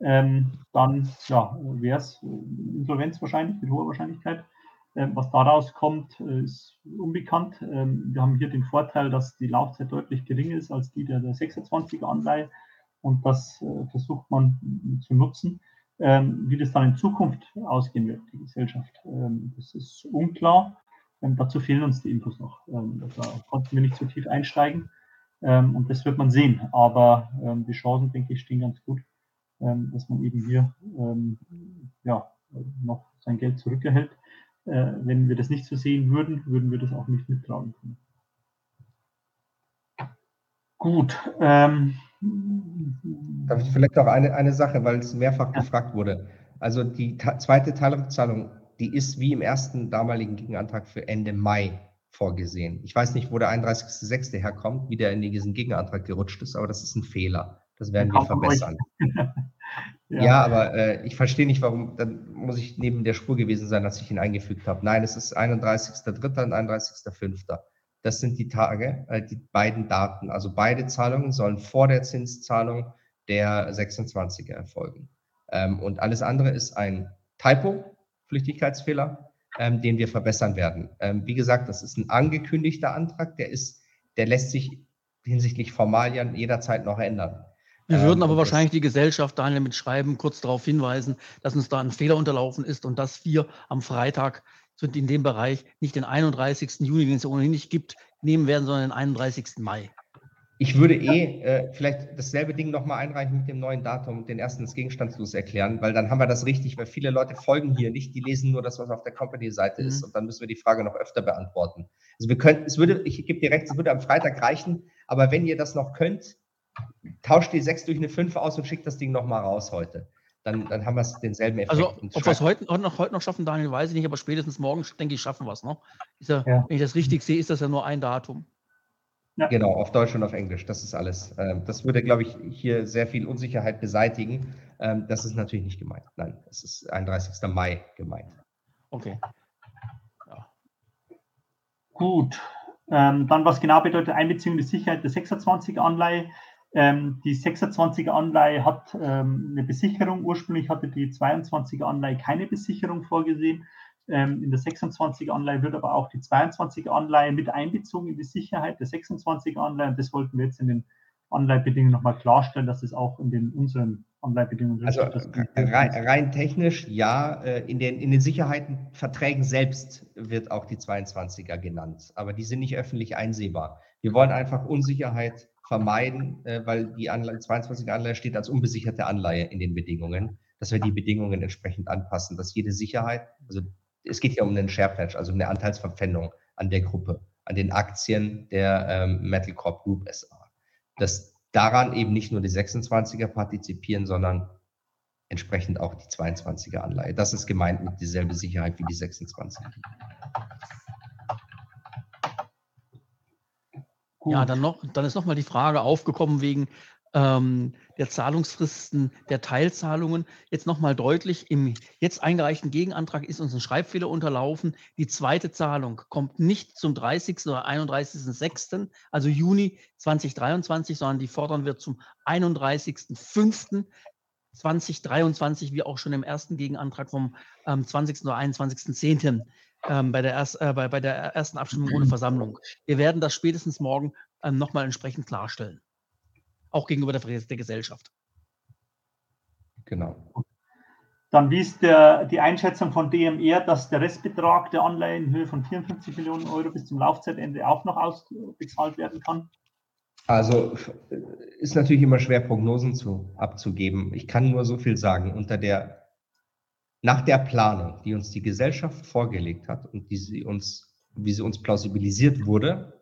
ähm, dann ja, wäre es Insolvenz wahrscheinlich, mit hoher Wahrscheinlichkeit. Ähm, was daraus kommt, äh, ist unbekannt. Ähm, wir haben hier den Vorteil, dass die Laufzeit deutlich geringer ist als die der, der 26er Anleihe und das äh, versucht man zu nutzen. Ähm, wie das dann in Zukunft ausgehen wird, die Gesellschaft, ähm, das ist unklar. Ähm, dazu fehlen uns die Infos noch. da konnten wir nicht so tief einsteigen und das wird man sehen. Aber die Chancen, denke ich, stehen ganz gut, dass man eben hier ja, noch sein Geld zurückerhält. Äh, wenn wir das nicht so sehen würden, würden wir das auch nicht mittragen können. Gut. Ähm, Darf ich vielleicht auch eine, eine Sache, weil es mehrfach ja. gefragt wurde. Also die zweite Teilrückzahlung, die ist wie im ersten damaligen Gegenantrag für Ende Mai vorgesehen. Ich weiß nicht, wo der 31.06. herkommt, wie der in diesen Gegenantrag gerutscht ist, aber das ist ein Fehler. Das werden wir verbessern. ja. ja. aber äh, ich verstehe nicht, warum, dann muss ich neben der Spur gewesen sein, dass ich ihn eingefügt habe. Nein, es ist 31.03. und 31.05. Das sind die Tage, äh, die beiden Daten. Also beide Zahlungen sollen vor der Zinszahlung der 26er erfolgen. Ähm, und alles andere ist ein Typo, Flüchtigkeitsfehler, ähm, den wir verbessern werden. Ähm, wie gesagt, das ist ein angekündigter Antrag, der ist, der lässt sich hinsichtlich Formalien jederzeit noch ändern. Wir würden aber wahrscheinlich die Gesellschaft, Daniel, mit Schreiben kurz darauf hinweisen, dass uns da ein Fehler unterlaufen ist und dass wir am Freitag sind in dem Bereich nicht den 31. Juni, den es ohnehin nicht gibt, nehmen werden, sondern den 31. Mai. Ich würde eh äh, vielleicht dasselbe Ding nochmal einreichen mit dem neuen Datum und den ersten ins Gegenstandslos erklären, weil dann haben wir das richtig, weil viele Leute folgen hier nicht, die lesen nur das, was auf der Company-Seite mhm. ist und dann müssen wir die Frage noch öfter beantworten. Also wir könnten, es würde, ich gebe dir recht, es würde am Freitag reichen, aber wenn ihr das noch könnt, tauscht die 6 durch eine 5 aus und schickt das Ding nochmal raus heute dann, dann haben wir es denselben Effekt. Also, ob wir es heute, heute, noch, heute noch schaffen, Daniel, weiß ich nicht, aber spätestens morgen, denke ich, schaffen wir es noch. Ja, ja. Wenn ich das richtig sehe, ist das ja nur ein Datum. Ja. Genau, auf Deutsch und auf Englisch, das ist alles. Ähm, das würde, glaube ich, hier sehr viel Unsicherheit beseitigen. Ähm, das ist natürlich nicht gemeint. Nein, es ist 31. Mai gemeint. Okay. Ja. Gut. Ähm, dann, was genau bedeutet Einbeziehung der Sicherheit der 26er Anleihe? Ähm, die 26er Anleihe hat ähm, eine Besicherung. Ursprünglich hatte die 22er Anleihe keine Besicherung vorgesehen. Ähm, in der 26er Anleihe wird aber auch die 22er Anleihe mit einbezogen in die Sicherheit der 26er Anleihe. Und das wollten wir jetzt in den Anleihbedingungen nochmal klarstellen, dass es auch in den unseren Anleihbedingungen also rein, rein, technisch ja, äh, in den, in den Sicherheitenverträgen selbst wird auch die 22er genannt, aber die sind nicht öffentlich einsehbar. Wir wollen einfach Unsicherheit vermeiden, äh, weil die Anleihe, 22er Anleihe steht als unbesicherte Anleihe in den Bedingungen, dass wir die Bedingungen entsprechend anpassen, dass jede Sicherheit, also es geht ja um einen Share Pledge, also eine Anteilsverpfändung an der Gruppe, an den Aktien der ähm, Metal Corp Group SA. Dass daran eben nicht nur die 26er partizipieren, sondern entsprechend auch die 22er Anleihe. Das ist gemeint mit dieselbe Sicherheit wie die 26er. Ja, dann, noch, dann ist nochmal die Frage aufgekommen wegen ähm, der Zahlungsfristen der Teilzahlungen. Jetzt nochmal deutlich, im jetzt eingereichten Gegenantrag ist uns ein Schreibfehler unterlaufen. Die zweite Zahlung kommt nicht zum 30. oder 31.06., also Juni 2023, sondern die fordern wir zum 31.05.2023, wie auch schon im ersten Gegenantrag vom ähm, 20. oder 21.10 ähm, bei, der erst, äh, bei, bei der ersten Abstimmung ohne Versammlung. Wir werden das spätestens morgen ähm, nochmal entsprechend klarstellen. Auch gegenüber der, der Gesellschaft. Genau. Dann wie ist der, die Einschätzung von DMR, dass der Restbetrag der Anleihe in Höhe von 54 Millionen Euro bis zum Laufzeitende auch noch ausbezahlt werden kann? Also ist natürlich immer schwer, Prognosen zu, abzugeben. Ich kann nur so viel sagen. Unter der nach der Planung, die uns die Gesellschaft vorgelegt hat und die sie uns, wie sie uns plausibilisiert wurde,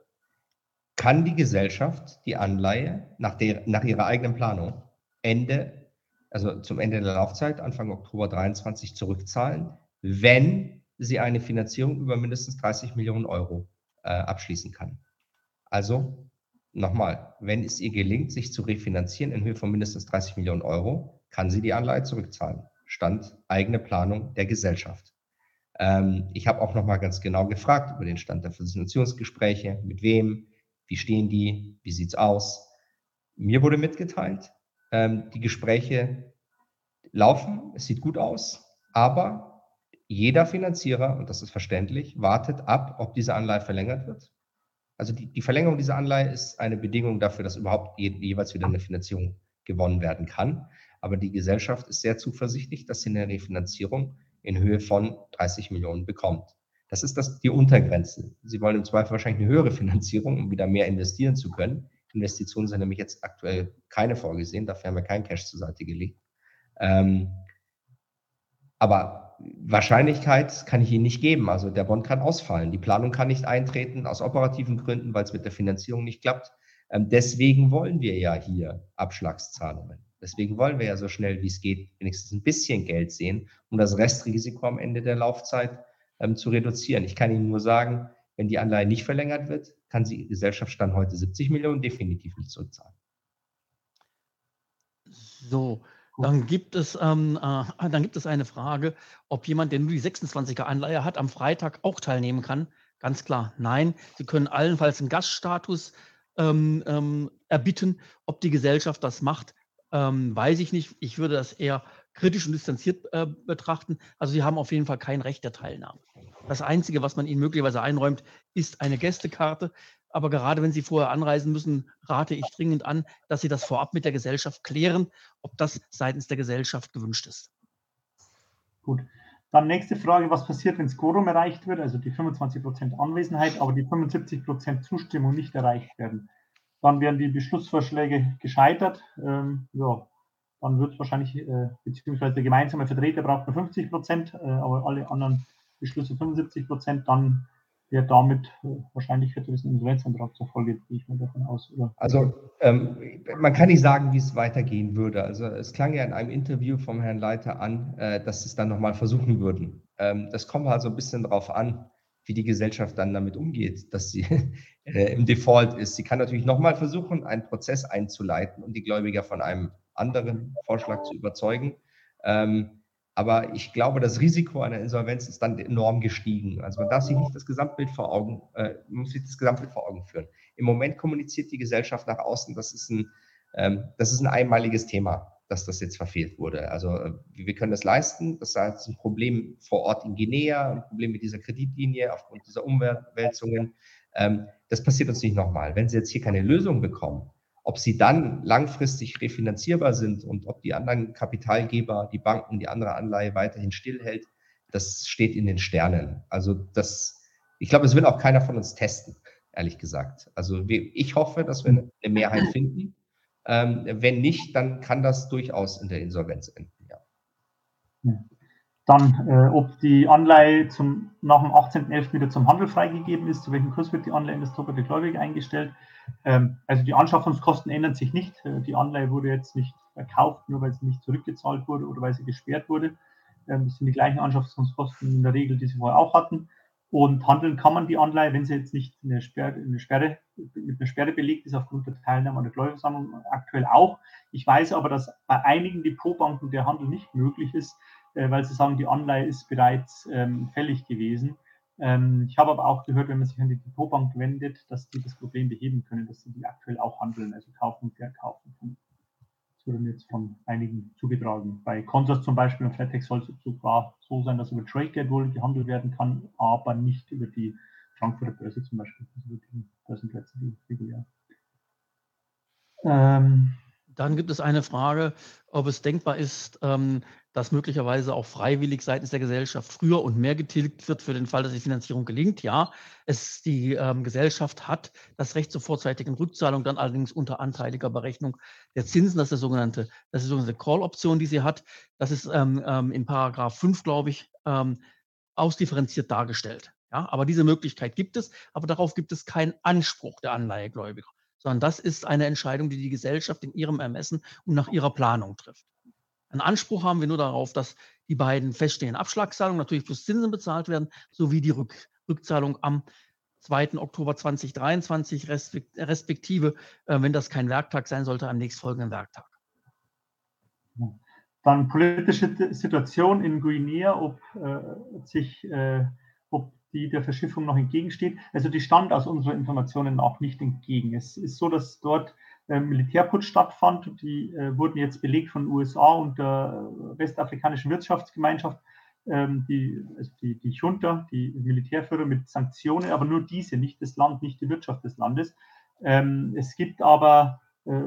kann die Gesellschaft die Anleihe nach, der, nach ihrer eigenen Planung Ende, also zum Ende der Laufzeit, Anfang Oktober 23 zurückzahlen, wenn sie eine Finanzierung über mindestens 30 Millionen Euro äh, abschließen kann. Also nochmal, wenn es ihr gelingt, sich zu refinanzieren in Höhe von mindestens 30 Millionen Euro, kann sie die Anleihe zurückzahlen. Stand eigene Planung der Gesellschaft. Ähm, ich habe auch noch mal ganz genau gefragt über den Stand der Finanzierungsgespräche, mit wem, wie stehen die, wie sieht es aus. Mir wurde mitgeteilt, ähm, die Gespräche laufen, es sieht gut aus, aber jeder Finanzierer, und das ist verständlich, wartet ab, ob diese Anleihe verlängert wird. Also die, die Verlängerung dieser Anleihe ist eine Bedingung dafür, dass überhaupt je, jeweils wieder eine Finanzierung gewonnen werden kann. Aber die Gesellschaft ist sehr zuversichtlich, dass sie eine Refinanzierung in Höhe von 30 Millionen bekommt. Das ist das, die Untergrenze. Sie wollen im Zweifel wahrscheinlich eine höhere Finanzierung, um wieder mehr investieren zu können. Investitionen sind nämlich jetzt aktuell keine vorgesehen, dafür haben wir kein Cash zur Seite gelegt. Ähm, aber Wahrscheinlichkeit kann ich Ihnen nicht geben. Also der Bond kann ausfallen. Die Planung kann nicht eintreten aus operativen Gründen, weil es mit der Finanzierung nicht klappt. Ähm, deswegen wollen wir ja hier Abschlagszahlungen. Deswegen wollen wir ja so schnell wie es geht wenigstens ein bisschen Geld sehen, um das Restrisiko am Ende der Laufzeit ähm, zu reduzieren. Ich kann Ihnen nur sagen, wenn die Anleihe nicht verlängert wird, kann die Gesellschaft Stand heute 70 Millionen definitiv nicht zurückzahlen. So, dann gibt es, ähm, äh, dann gibt es eine Frage, ob jemand, der nur die 26er Anleihe hat, am Freitag auch teilnehmen kann. Ganz klar, nein. Sie können allenfalls einen Gaststatus ähm, ähm, erbitten. Ob die Gesellschaft das macht, ähm, weiß ich nicht. Ich würde das eher kritisch und distanziert äh, betrachten. Also sie haben auf jeden Fall kein Recht der Teilnahme. Das Einzige, was man ihnen möglicherweise einräumt, ist eine Gästekarte. Aber gerade wenn sie vorher anreisen müssen, rate ich dringend an, dass sie das vorab mit der Gesellschaft klären, ob das seitens der Gesellschaft gewünscht ist. Gut. Dann nächste Frage, was passiert, wenn das Quorum erreicht wird, also die 25% Anwesenheit, aber die 75% Zustimmung nicht erreicht werden? Dann werden die Beschlussvorschläge gescheitert. Ähm, ja, dann wird es wahrscheinlich, äh, beziehungsweise der gemeinsame Vertreter braucht nur 50 Prozent, äh, aber alle anderen Beschlüsse 75 Prozent, dann wird damit äh, wahrscheinlich wird das Insolvenzantrag zur Folge, gehe ich mal davon aus. Oder? Also ähm, man kann nicht sagen, wie es weitergehen würde. Also es klang ja in einem Interview vom Herrn Leiter an, äh, dass sie es dann nochmal versuchen würden. Ähm, das kommt halt so ein bisschen darauf an, wie die Gesellschaft dann damit umgeht, dass sie äh, im Default ist. Sie kann natürlich nochmal versuchen, einen Prozess einzuleiten und die Gläubiger von einem anderen Vorschlag zu überzeugen. Ähm, aber ich glaube, das Risiko einer Insolvenz ist dann enorm gestiegen. Also man darf sich nicht das Gesamtbild vor Augen, äh, muss sich das Gesamtbild vor Augen führen. Im Moment kommuniziert die Gesellschaft nach außen, das ist ein, ähm, das ist ein einmaliges Thema. Dass das jetzt verfehlt wurde. Also äh, wir können das leisten. Das ist ein Problem vor Ort in Guinea, ein Problem mit dieser Kreditlinie aufgrund dieser Umwälzungen. Ähm, das passiert uns nicht nochmal. Wenn Sie jetzt hier keine Lösung bekommen, ob sie dann langfristig refinanzierbar sind und ob die anderen Kapitalgeber, die Banken, die andere Anleihe weiterhin stillhält, das steht in den Sternen. Also das, ich glaube, es will auch keiner von uns testen, ehrlich gesagt. Also ich hoffe, dass wir eine Mehrheit finden. Ähm, wenn nicht, dann kann das durchaus in der Insolvenz enden. Ja. Dann, äh, ob die Anleihe zum, nach dem 18.11. wieder zum Handel freigegeben ist, zu welchem Kurs wird die Anleihe in das doppelte Gläubige eingestellt. Ähm, also die Anschaffungskosten ändern sich nicht. Äh, die Anleihe wurde jetzt nicht verkauft, nur weil sie nicht zurückgezahlt wurde oder weil sie gesperrt wurde. Ähm, das sind die gleichen Anschaffungskosten in der Regel, die sie vorher auch hatten. Und handeln kann man die Anleihe, wenn sie jetzt nicht eine Sperre, eine Sperre, mit einer Sperre belegt ist, aufgrund der Teilnahme an der Gläubigerversammlung aktuell auch. Ich weiß aber, dass bei einigen Depotbanken der Handel nicht möglich ist, äh, weil sie sagen, die Anleihe ist bereits ähm, fällig gewesen. Ähm, ich habe aber auch gehört, wenn man sich an die Depotbank wendet, dass die das Problem beheben können, dass sie die aktuell auch handeln, also kaufen und verkaufen können. Das wurde mir jetzt von einigen zugetragen. Bei Consors zum Beispiel und FedEx soll es sogar so sein, dass über TradeGate wohl gehandelt werden kann, aber nicht über die Frankfurter Börse zum Beispiel, also über die Börsenplätze, die regulär. Ähm, dann gibt es eine Frage, ob es denkbar ist, ähm, dass möglicherweise auch freiwillig seitens der Gesellschaft früher und mehr getilgt wird für den Fall, dass die Finanzierung gelingt. Ja, es, die ähm, Gesellschaft hat das Recht zur vorzeitigen Rückzahlung, dann allerdings unter anteiliger Berechnung der Zinsen. Das ist, der sogenannte, das ist die sogenannte Call-Option, die sie hat. Das ist ähm, ähm, in Paragraph 5, glaube ich, ähm, ausdifferenziert dargestellt. Ja, aber diese Möglichkeit gibt es, aber darauf gibt es keinen Anspruch der Anleihegläubiger, sondern das ist eine Entscheidung, die die Gesellschaft in ihrem Ermessen und nach ihrer Planung trifft. Einen Anspruch haben wir nur darauf, dass die beiden feststehenden Abschlagszahlungen natürlich plus Zinsen bezahlt werden, sowie die Rück Rückzahlung am 2. Oktober 2023, respektive, äh, wenn das kein Werktag sein sollte, am nächstfolgenden Werktag. Dann politische Situation in Guinea, ob äh, sich, äh, ob die der Verschiffung noch entgegensteht. Also die stand aus unseren Informationen auch nicht entgegen. Es ist so, dass dort Militärputsch stattfand. Die äh, wurden jetzt belegt von den USA und der westafrikanischen Wirtschaftsgemeinschaft, ähm, die, also die, die Junta, die Militärführer mit Sanktionen, aber nur diese, nicht das Land, nicht die Wirtschaft des Landes. Ähm, es gibt aber äh,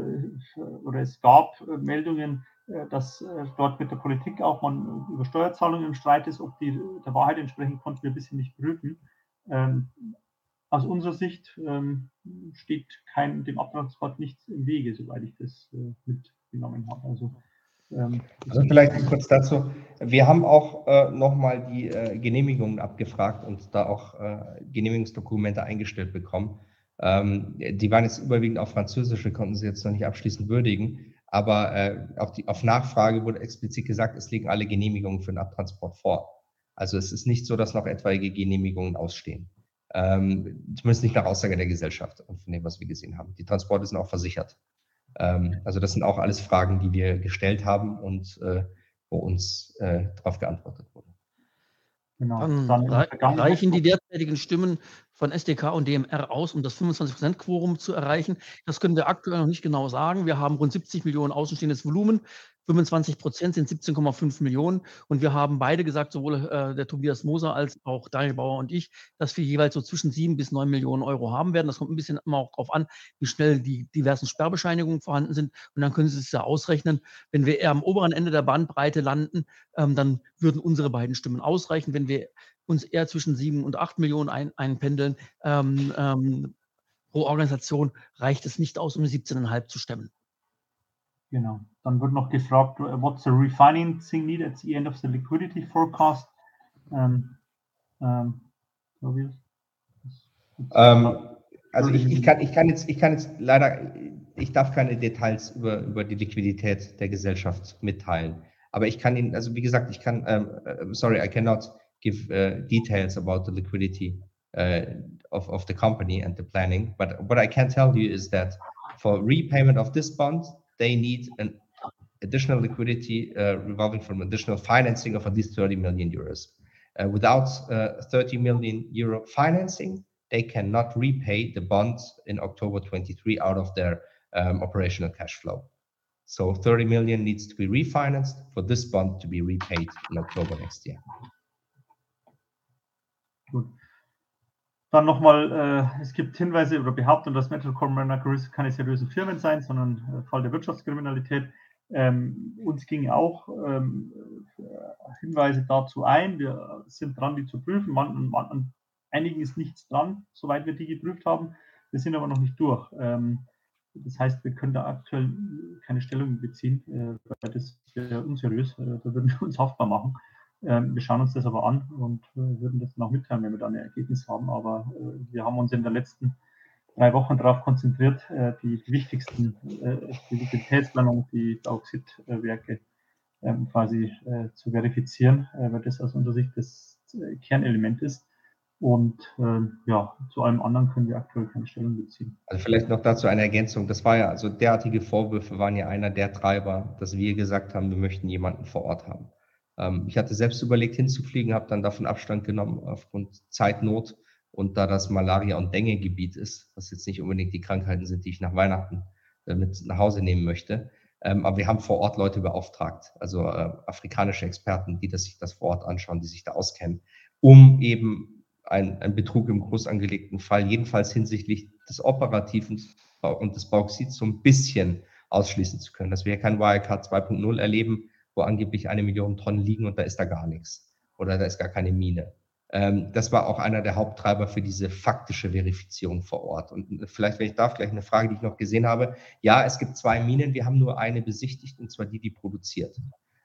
oder es gab äh, Meldungen, äh, dass äh, dort mit der Politik auch man über Steuerzahlungen im Streit ist. Ob die der Wahrheit entsprechen, konnten wir bisher nicht prüfen. Aus unserer Sicht ähm, steht kein, dem Abtransport nichts im Wege, soweit ich das äh, mitgenommen habe. Also, ähm, also vielleicht kurz dazu. Wir haben auch äh, nochmal die äh, Genehmigungen abgefragt und da auch äh, Genehmigungsdokumente eingestellt bekommen. Ähm, die waren jetzt überwiegend auf Französisch, wir konnten sie jetzt noch nicht abschließend würdigen. Aber äh, auf, die, auf Nachfrage wurde explizit gesagt, es liegen alle Genehmigungen für den Abtransport vor. Also es ist nicht so, dass noch etwaige Genehmigungen ausstehen. Ähm, zumindest nicht nach Aussage der Gesellschaft und von dem, was wir gesehen haben. Die Transporte sind auch versichert. Ähm, also das sind auch alles Fragen, die wir gestellt haben und äh, wo uns äh, darauf geantwortet wurde. Genau. Dann, Dann reichen die derzeitigen Stimmen von SDK und DMR aus, um das 25%-Quorum zu erreichen. Das können wir aktuell noch nicht genau sagen. Wir haben rund 70 Millionen außenstehendes Volumen. 25 Prozent sind 17,5 Millionen. Und wir haben beide gesagt, sowohl äh, der Tobias Moser als auch Daniel Bauer und ich, dass wir jeweils so zwischen 7 bis 9 Millionen Euro haben werden. Das kommt ein bisschen immer auch darauf an, wie schnell die diversen Sperrbescheinigungen vorhanden sind. Und dann können Sie es ja ausrechnen. Wenn wir eher am oberen Ende der Bandbreite landen, ähm, dann würden unsere beiden Stimmen ausreichen. Wenn wir uns eher zwischen 7 und 8 Millionen ein, einpendeln, ähm, ähm, pro Organisation reicht es nicht aus, um 17,5 zu stemmen. Genau. Dann wird noch gefragt, what's the refinancing need at the end of the liquidity forecast? Ähm, ähm, also ich, ich, kann, ich, kann jetzt, ich kann jetzt leider, ich darf keine Details über, über die Liquidität der Gesellschaft mitteilen. Aber ich kann Ihnen, also wie gesagt, ich kann, um, sorry, I cannot give uh, details about the liquidity uh, of, of the company and the planning. But what I can tell you is that for repayment of this bond, they need an additional liquidity uh, revolving from additional financing of at least 30 million euros. Uh, without uh, 30 million euro financing, they cannot repay the bonds in October 23 out of their um, operational cash flow. So 30 million needs to be refinanced for this bond to be repaid in October next year. Gut. Dann nochmal, äh, es gibt Hinweise oder Behauptungen, dass Metal Corporate keine seriösen Firmen seien, sondern äh, Fall der Wirtschaftskriminalität. Ähm, uns gingen auch ähm, Hinweise dazu ein. Wir sind dran, die zu prüfen. Man, man, an einigen ist nichts dran, soweit wir die geprüft haben. Wir sind aber noch nicht durch. Ähm, das heißt, wir können da aktuell keine Stellung beziehen, äh, weil das wäre unseriös. Äh, da würden wir uns haftbar machen. Ähm, wir schauen uns das aber an und äh, würden das dann auch mitteilen, wenn wir dann ein Ergebnis haben. Aber äh, wir haben uns in den letzten drei Wochen darauf konzentriert, äh, die, die, wichtigsten, die Liquiditätsplanung, die Bauxitwerke ähm, quasi zu verifizieren, weil das aus unserer Sicht das Kernelement ist. Und äh, ja, zu allem anderen können wir aktuell keine Stellung beziehen. Also vielleicht noch dazu eine Ergänzung. Das war ja, also derartige Vorwürfe waren ja einer der Treiber, dass wir gesagt haben, wir möchten jemanden vor Ort haben. Ähm, ich hatte selbst überlegt, hinzufliegen, habe dann davon Abstand genommen aufgrund Zeitnot und da das Malaria- und Dengue-Gebiet ist, was jetzt nicht unbedingt die Krankheiten sind, die ich nach Weihnachten äh, mit nach Hause nehmen möchte. Ähm, aber wir haben vor Ort Leute beauftragt, also äh, afrikanische Experten, die das, sich das vor Ort anschauen, die sich da auskennen, um eben ein, ein Betrug im groß angelegten Fall, jedenfalls hinsichtlich des Operativen und des Bauxits so ein bisschen ausschließen zu können, dass wir kein Wirecard 2.0 erleben, wo angeblich eine Million Tonnen liegen und da ist da gar nichts oder da ist gar keine Mine. Ähm, das war auch einer der Haupttreiber für diese faktische Verifizierung vor Ort. Und vielleicht, wenn ich darf, gleich eine Frage, die ich noch gesehen habe. Ja, es gibt zwei Minen, wir haben nur eine besichtigt, und zwar die, die produziert.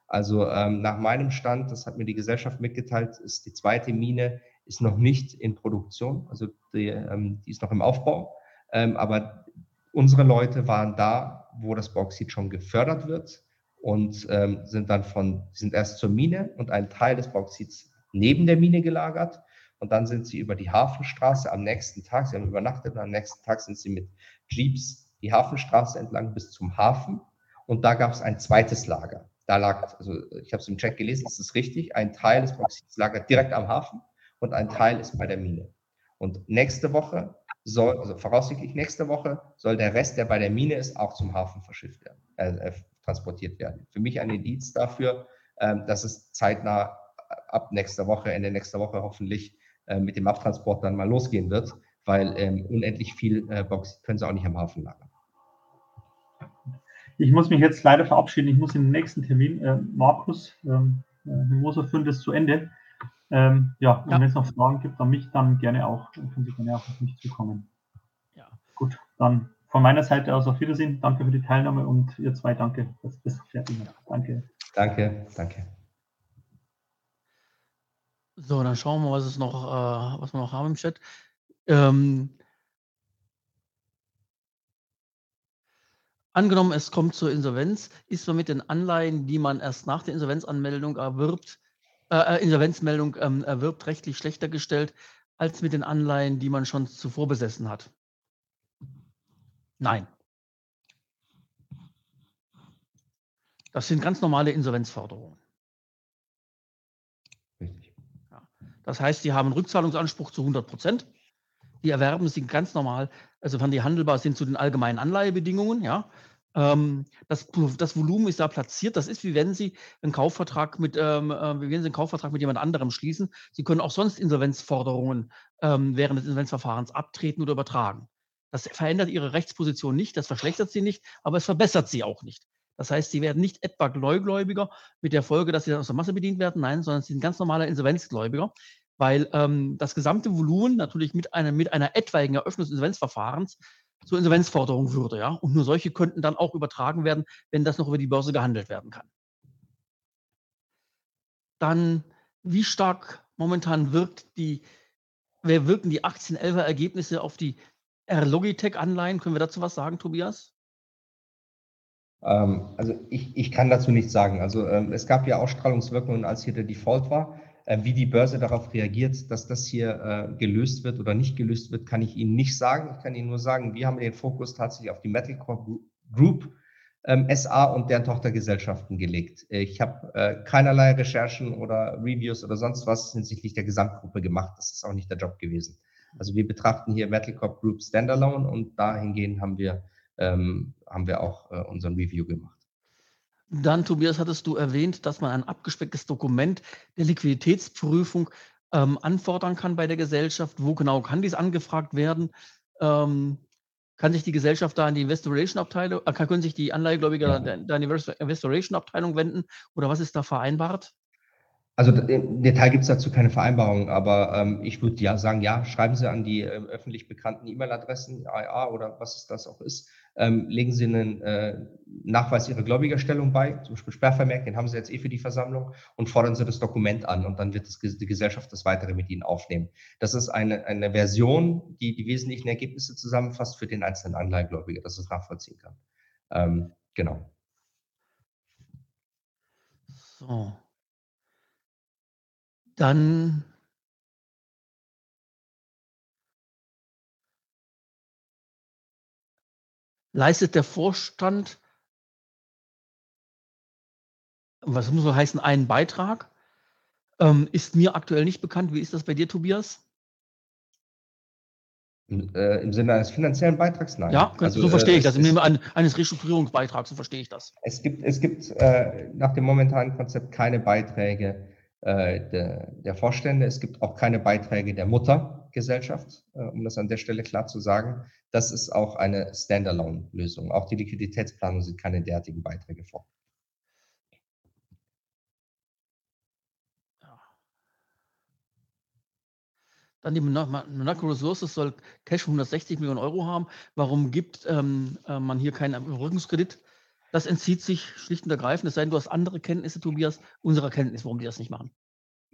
Also ähm, nach meinem Stand, das hat mir die Gesellschaft mitgeteilt, ist die zweite Mine ist noch nicht in Produktion, also die, ähm, die ist noch im Aufbau. Ähm, aber unsere Leute waren da, wo das Bauxit schon gefördert wird und ähm, sind dann von, sind erst zur Mine und ein Teil des Bauxits neben der Mine gelagert. Und dann sind sie über die Hafenstraße am nächsten Tag, sie haben übernachtet und am nächsten Tag sind sie mit Jeeps die Hafenstraße entlang bis zum Hafen. Und da gab es ein zweites Lager. Da lag, also ich habe es im Chat gelesen, ist richtig, ein Teil des Bauxits lagert direkt am Hafen und ein Teil ist bei der Mine. Und nächste Woche soll, also voraussichtlich nächste Woche, soll der Rest, der bei der Mine ist, auch zum Hafen verschifft werden, äh, äh transportiert werden. Für mich ein Indiz dafür, ähm, dass es zeitnah ab nächster Woche, Ende nächster Woche hoffentlich äh, mit dem Abtransport dann mal losgehen wird, weil ähm, unendlich viel äh, Box können sie auch nicht am Hafen lagern. Ich muss mich jetzt leider verabschieden. Ich muss in den nächsten Termin. Äh, Markus, ähm, äh, Moser führt das zu Ende. Ähm, ja, ja. wenn es noch Fragen gibt an mich, dann gerne auch. Dann können Sie gerne auch auf mich zukommen. Ja. Gut, dann von meiner Seite aus auf Wiedersehen. Danke für die Teilnahme und ihr zwei, danke, dass das fertig ist. Danke. Danke, danke. So, dann schauen wir was, es noch, äh, was wir noch haben im Chat. Ähm, angenommen, es kommt zur Insolvenz, ist man mit den Anleihen, die man erst nach der Insolvenzanmeldung erwirbt, äh, äh Insolvenzmeldung ähm, erwirbt, rechtlich schlechter gestellt als mit den Anleihen, die man schon zuvor besessen hat. Nein. Das sind ganz normale Insolvenzforderungen. Ja. Das heißt, Sie haben Rückzahlungsanspruch zu 100 Prozent. Die erwerben Sie ganz normal, also wenn die handelbar sind zu den allgemeinen Anleihebedingungen. Ja. Ähm, das, das, Volumen ist da platziert. Das ist wie wenn Sie einen Kaufvertrag mit, ähm, äh, wie wenn Sie einen Kaufvertrag mit jemand anderem schließen. Sie können auch sonst Insolvenzforderungen ähm, während des Insolvenzverfahrens abtreten oder übertragen. Das verändert ihre Rechtsposition nicht, das verschlechtert sie nicht, aber es verbessert sie auch nicht. Das heißt, sie werden nicht etwa Neugläubiger mit der Folge, dass sie dann aus der Masse bedient werden, nein, sondern sie sind ganz normale Insolvenzgläubiger, weil ähm, das gesamte Volumen natürlich mit, einer, mit einer etwaigen Eröffnung des Insolvenzverfahrens zur Insolvenzforderung würde. Ja? Und nur solche könnten dann auch übertragen werden, wenn das noch über die Börse gehandelt werden kann. Dann, wie stark momentan wirkt die, wirken die 1811er Ergebnisse auf die R-Logitech-Anleihen, können wir dazu was sagen, Tobias? Ähm, also ich, ich kann dazu nichts sagen. Also ähm, es gab ja Ausstrahlungswirkungen, als hier der Default war. Äh, wie die Börse darauf reagiert, dass das hier äh, gelöst wird oder nicht gelöst wird, kann ich Ihnen nicht sagen. Ich kann Ihnen nur sagen, wir haben den Fokus tatsächlich auf die Metalcore Group ähm, SA und deren Tochtergesellschaften gelegt. Ich habe äh, keinerlei Recherchen oder Reviews oder sonst was hinsichtlich der Gesamtgruppe gemacht. Das ist auch nicht der Job gewesen. Also wir betrachten hier Metal Corp Group Standalone und dahingehend haben wir, ähm, haben wir auch äh, unseren Review gemacht. Dann, Tobias, hattest du erwähnt, dass man ein abgespecktes Dokument der Liquiditätsprüfung ähm, anfordern kann bei der Gesellschaft. Wo genau kann dies angefragt werden? Ähm, kann sich die Gesellschaft da an die Investoration-Abteilung, äh, können sich die Anleihegläubiger ja. da an die Investoration-Abteilung wenden oder was ist da vereinbart? Also im Detail gibt es dazu keine Vereinbarung, aber ähm, ich würde ja sagen, ja, schreiben Sie an die äh, öffentlich bekannten E-Mail-Adressen, IA oder was es das auch ist, ähm, legen Sie einen äh, Nachweis Ihrer Gläubigerstellung bei, zum Beispiel Sperrvermerk, den haben Sie jetzt eh für die Versammlung und fordern Sie das Dokument an und dann wird das, die Gesellschaft das weitere mit Ihnen aufnehmen. Das ist eine, eine Version, die die wesentlichen Ergebnisse zusammenfasst für den einzelnen Anleihegläubiger, dass es nachvollziehen kann. Ähm, genau. So. Dann leistet der Vorstand, was muss man heißen, einen Beitrag? Ähm, ist mir aktuell nicht bekannt. Wie ist das bei dir, Tobias? Äh, Im Sinne eines finanziellen Beitrags? Nein. Ja, also, so verstehe äh, ich das. Im Sinne eines Restrukturierungsbeitrags, so verstehe ich das. Es gibt, es gibt äh, nach dem momentanen Konzept keine Beiträge äh, der, der, Vorstände. Es gibt auch keine Beiträge der Muttergesellschaft, äh, um das an der Stelle klar zu sagen. Das ist auch eine Standalone-Lösung. Auch die Liquiditätsplanung sieht keine derartigen Beiträge vor. Dann die Monaco Resources soll Cash 160 Millionen Euro haben. Warum gibt ähm, äh, man hier keinen Überbrückungskredit? Das entzieht sich schlicht und ergreifend, es sei denn, du hast andere Kenntnisse, Tobias, unserer Kenntnis, warum die das nicht machen.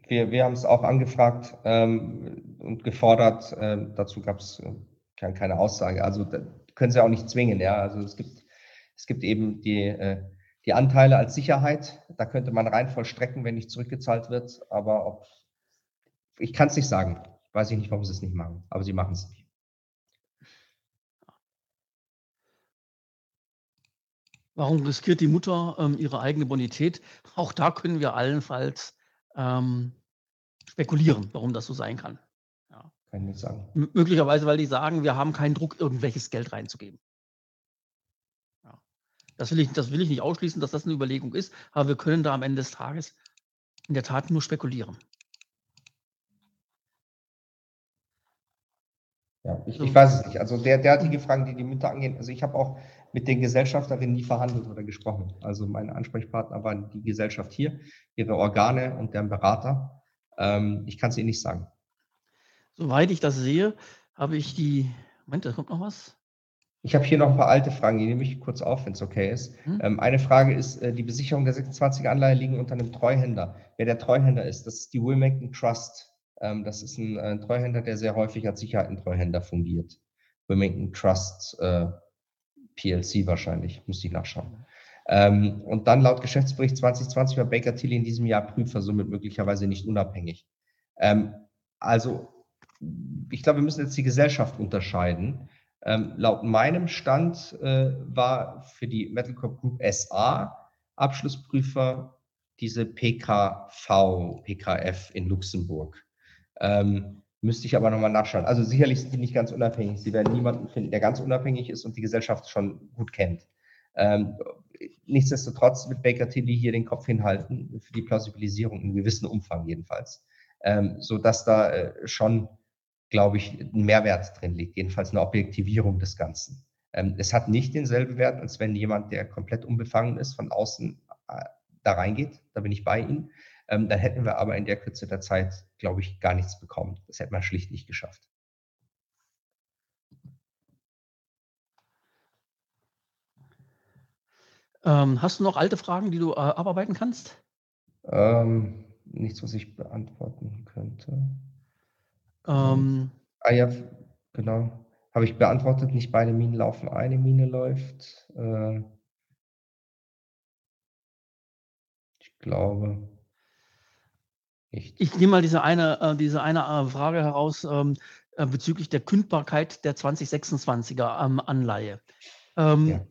Wir, wir haben es auch angefragt ähm, und gefordert. Ähm, dazu gab es äh, keine, Aussage. Also können sie auch nicht zwingen. Ja? Also es gibt, es gibt eben die, äh, die Anteile als Sicherheit. Da könnte man rein vollstrecken, wenn nicht zurückgezahlt wird. Aber ob, ich kann es nicht sagen. Weiß ich nicht, warum sie es nicht machen. Aber sie machen es nicht. Warum riskiert die Mutter ähm, ihre eigene Bonität? Auch da können wir allenfalls ähm, spekulieren, warum das so sein kann. Ja. Kann ich nicht sagen. M möglicherweise, weil die sagen, wir haben keinen Druck, irgendwelches Geld reinzugeben. Ja. Das, will ich, das will ich nicht ausschließen, dass das eine Überlegung ist, aber wir können da am Ende des Tages in der Tat nur spekulieren. Ja, ich, ich weiß es nicht. Also der, derartige Fragen, die die Mütter angehen, also ich habe auch mit den Gesellschafterinnen nie verhandelt oder gesprochen. Also mein Ansprechpartner waren die Gesellschaft hier, ihre Organe und deren Berater. Ähm, ich kann es Ihnen nicht sagen. Soweit ich das sehe, habe ich die. Moment, da kommt noch was. Ich habe hier noch ein paar alte Fragen, die nehme ich kurz auf, wenn es okay ist. Hm? Ähm, eine Frage ist, äh, die Besicherung der 26 Anleihen liegen unter einem Treuhänder. Wer der Treuhänder ist, das ist die Wilmington Trust. Ähm, das ist ein, ein, Treuhänder, der sehr häufig als Sicherheitentreuhänder fungiert. Wilmington Trust äh, PLC wahrscheinlich, muss ich nachschauen. Ähm, und dann laut Geschäftsbericht 2020 war Baker Tilly in diesem Jahr Prüfer, somit möglicherweise nicht unabhängig. Ähm, also, ich glaube, wir müssen jetzt die Gesellschaft unterscheiden. Ähm, laut meinem Stand äh, war für die Metal Corp Group SA Abschlussprüfer diese PKV, PKF in Luxemburg. Ähm, Müsste ich aber nochmal nachschauen. Also sicherlich sind die nicht ganz unabhängig. Sie werden niemanden finden, der ganz unabhängig ist und die Gesellschaft schon gut kennt. Ähm, nichtsdestotrotz wird Baker Tilly hier den Kopf hinhalten für die Plausibilisierung in gewissem Umfang jedenfalls, ähm, so dass da äh, schon, glaube ich, ein Mehrwert drin liegt, jedenfalls eine Objektivierung des Ganzen. Ähm, es hat nicht denselben Wert, als wenn jemand, der komplett unbefangen ist, von außen äh, da reingeht. Da bin ich bei Ihnen. Ähm, dann hätten wir aber in der Kürze der Zeit, glaube ich, gar nichts bekommen. Das hätten wir schlicht nicht geschafft. Ähm, hast du noch alte Fragen, die du äh, abarbeiten kannst? Ähm, nichts, was ich beantworten könnte. Ähm, ah ja, genau. Habe ich beantwortet, nicht beide Minen laufen, eine Mine läuft. Äh, ich glaube. Nicht. Ich nehme mal diese eine, äh, diese eine äh, Frage heraus ähm, äh, bezüglich der Kündbarkeit der 2026er ähm, Anleihe. Ähm, ja.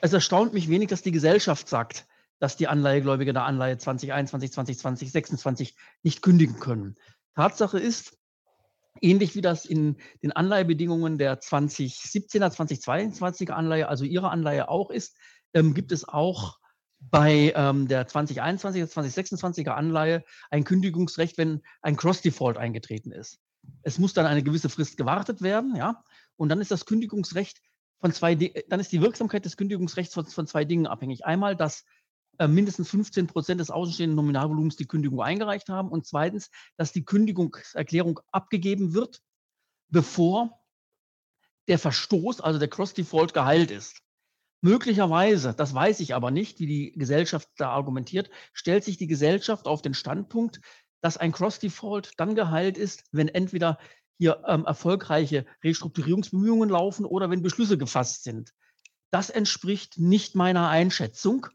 Es erstaunt mich wenig, dass die Gesellschaft sagt, dass die Anleihegläubige der Anleihe 2021, 2020, 2026 nicht kündigen können. Tatsache ist, ähnlich wie das in den Anleihebedingungen der 2017er, 2022er Anleihe, also ihrer Anleihe auch ist, ähm, gibt es auch bei ähm, der 2021er, 2026er Anleihe ein Kündigungsrecht, wenn ein Cross-Default eingetreten ist. Es muss dann eine gewisse Frist gewartet werden, ja, und dann ist das Kündigungsrecht von zwei, dann ist die Wirksamkeit des Kündigungsrechts von, von zwei Dingen abhängig. Einmal, dass äh, mindestens 15 Prozent des außenstehenden Nominalvolumens die Kündigung eingereicht haben und zweitens, dass die Kündigungserklärung abgegeben wird, bevor der Verstoß, also der Cross-Default, geheilt ist. Möglicherweise, das weiß ich aber nicht, wie die Gesellschaft da argumentiert, stellt sich die Gesellschaft auf den Standpunkt, dass ein Cross-Default dann geheilt ist, wenn entweder hier ähm, erfolgreiche Restrukturierungsbemühungen laufen oder wenn Beschlüsse gefasst sind. Das entspricht nicht meiner Einschätzung.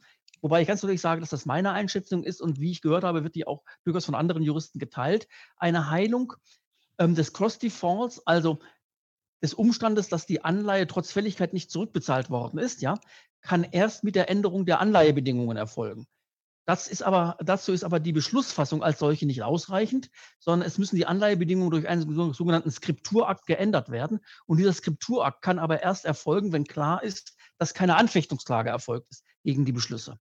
Wobei ich ganz deutlich sage, dass das meine Einschätzung ist und wie ich gehört habe, wird die auch durchaus von anderen Juristen geteilt. Eine Heilung ähm, des Cross-Defaults, also des Umstandes, dass die Anleihe trotz Fälligkeit nicht zurückbezahlt worden ist, ja, kann erst mit der Änderung der Anleihebedingungen erfolgen. Das ist aber, dazu ist aber die Beschlussfassung als solche nicht ausreichend, sondern es müssen die Anleihebedingungen durch einen sogenannten Skripturakt geändert werden. Und dieser Skripturakt kann aber erst erfolgen, wenn klar ist, dass keine Anfechtungsklage erfolgt ist gegen die Beschlüsse.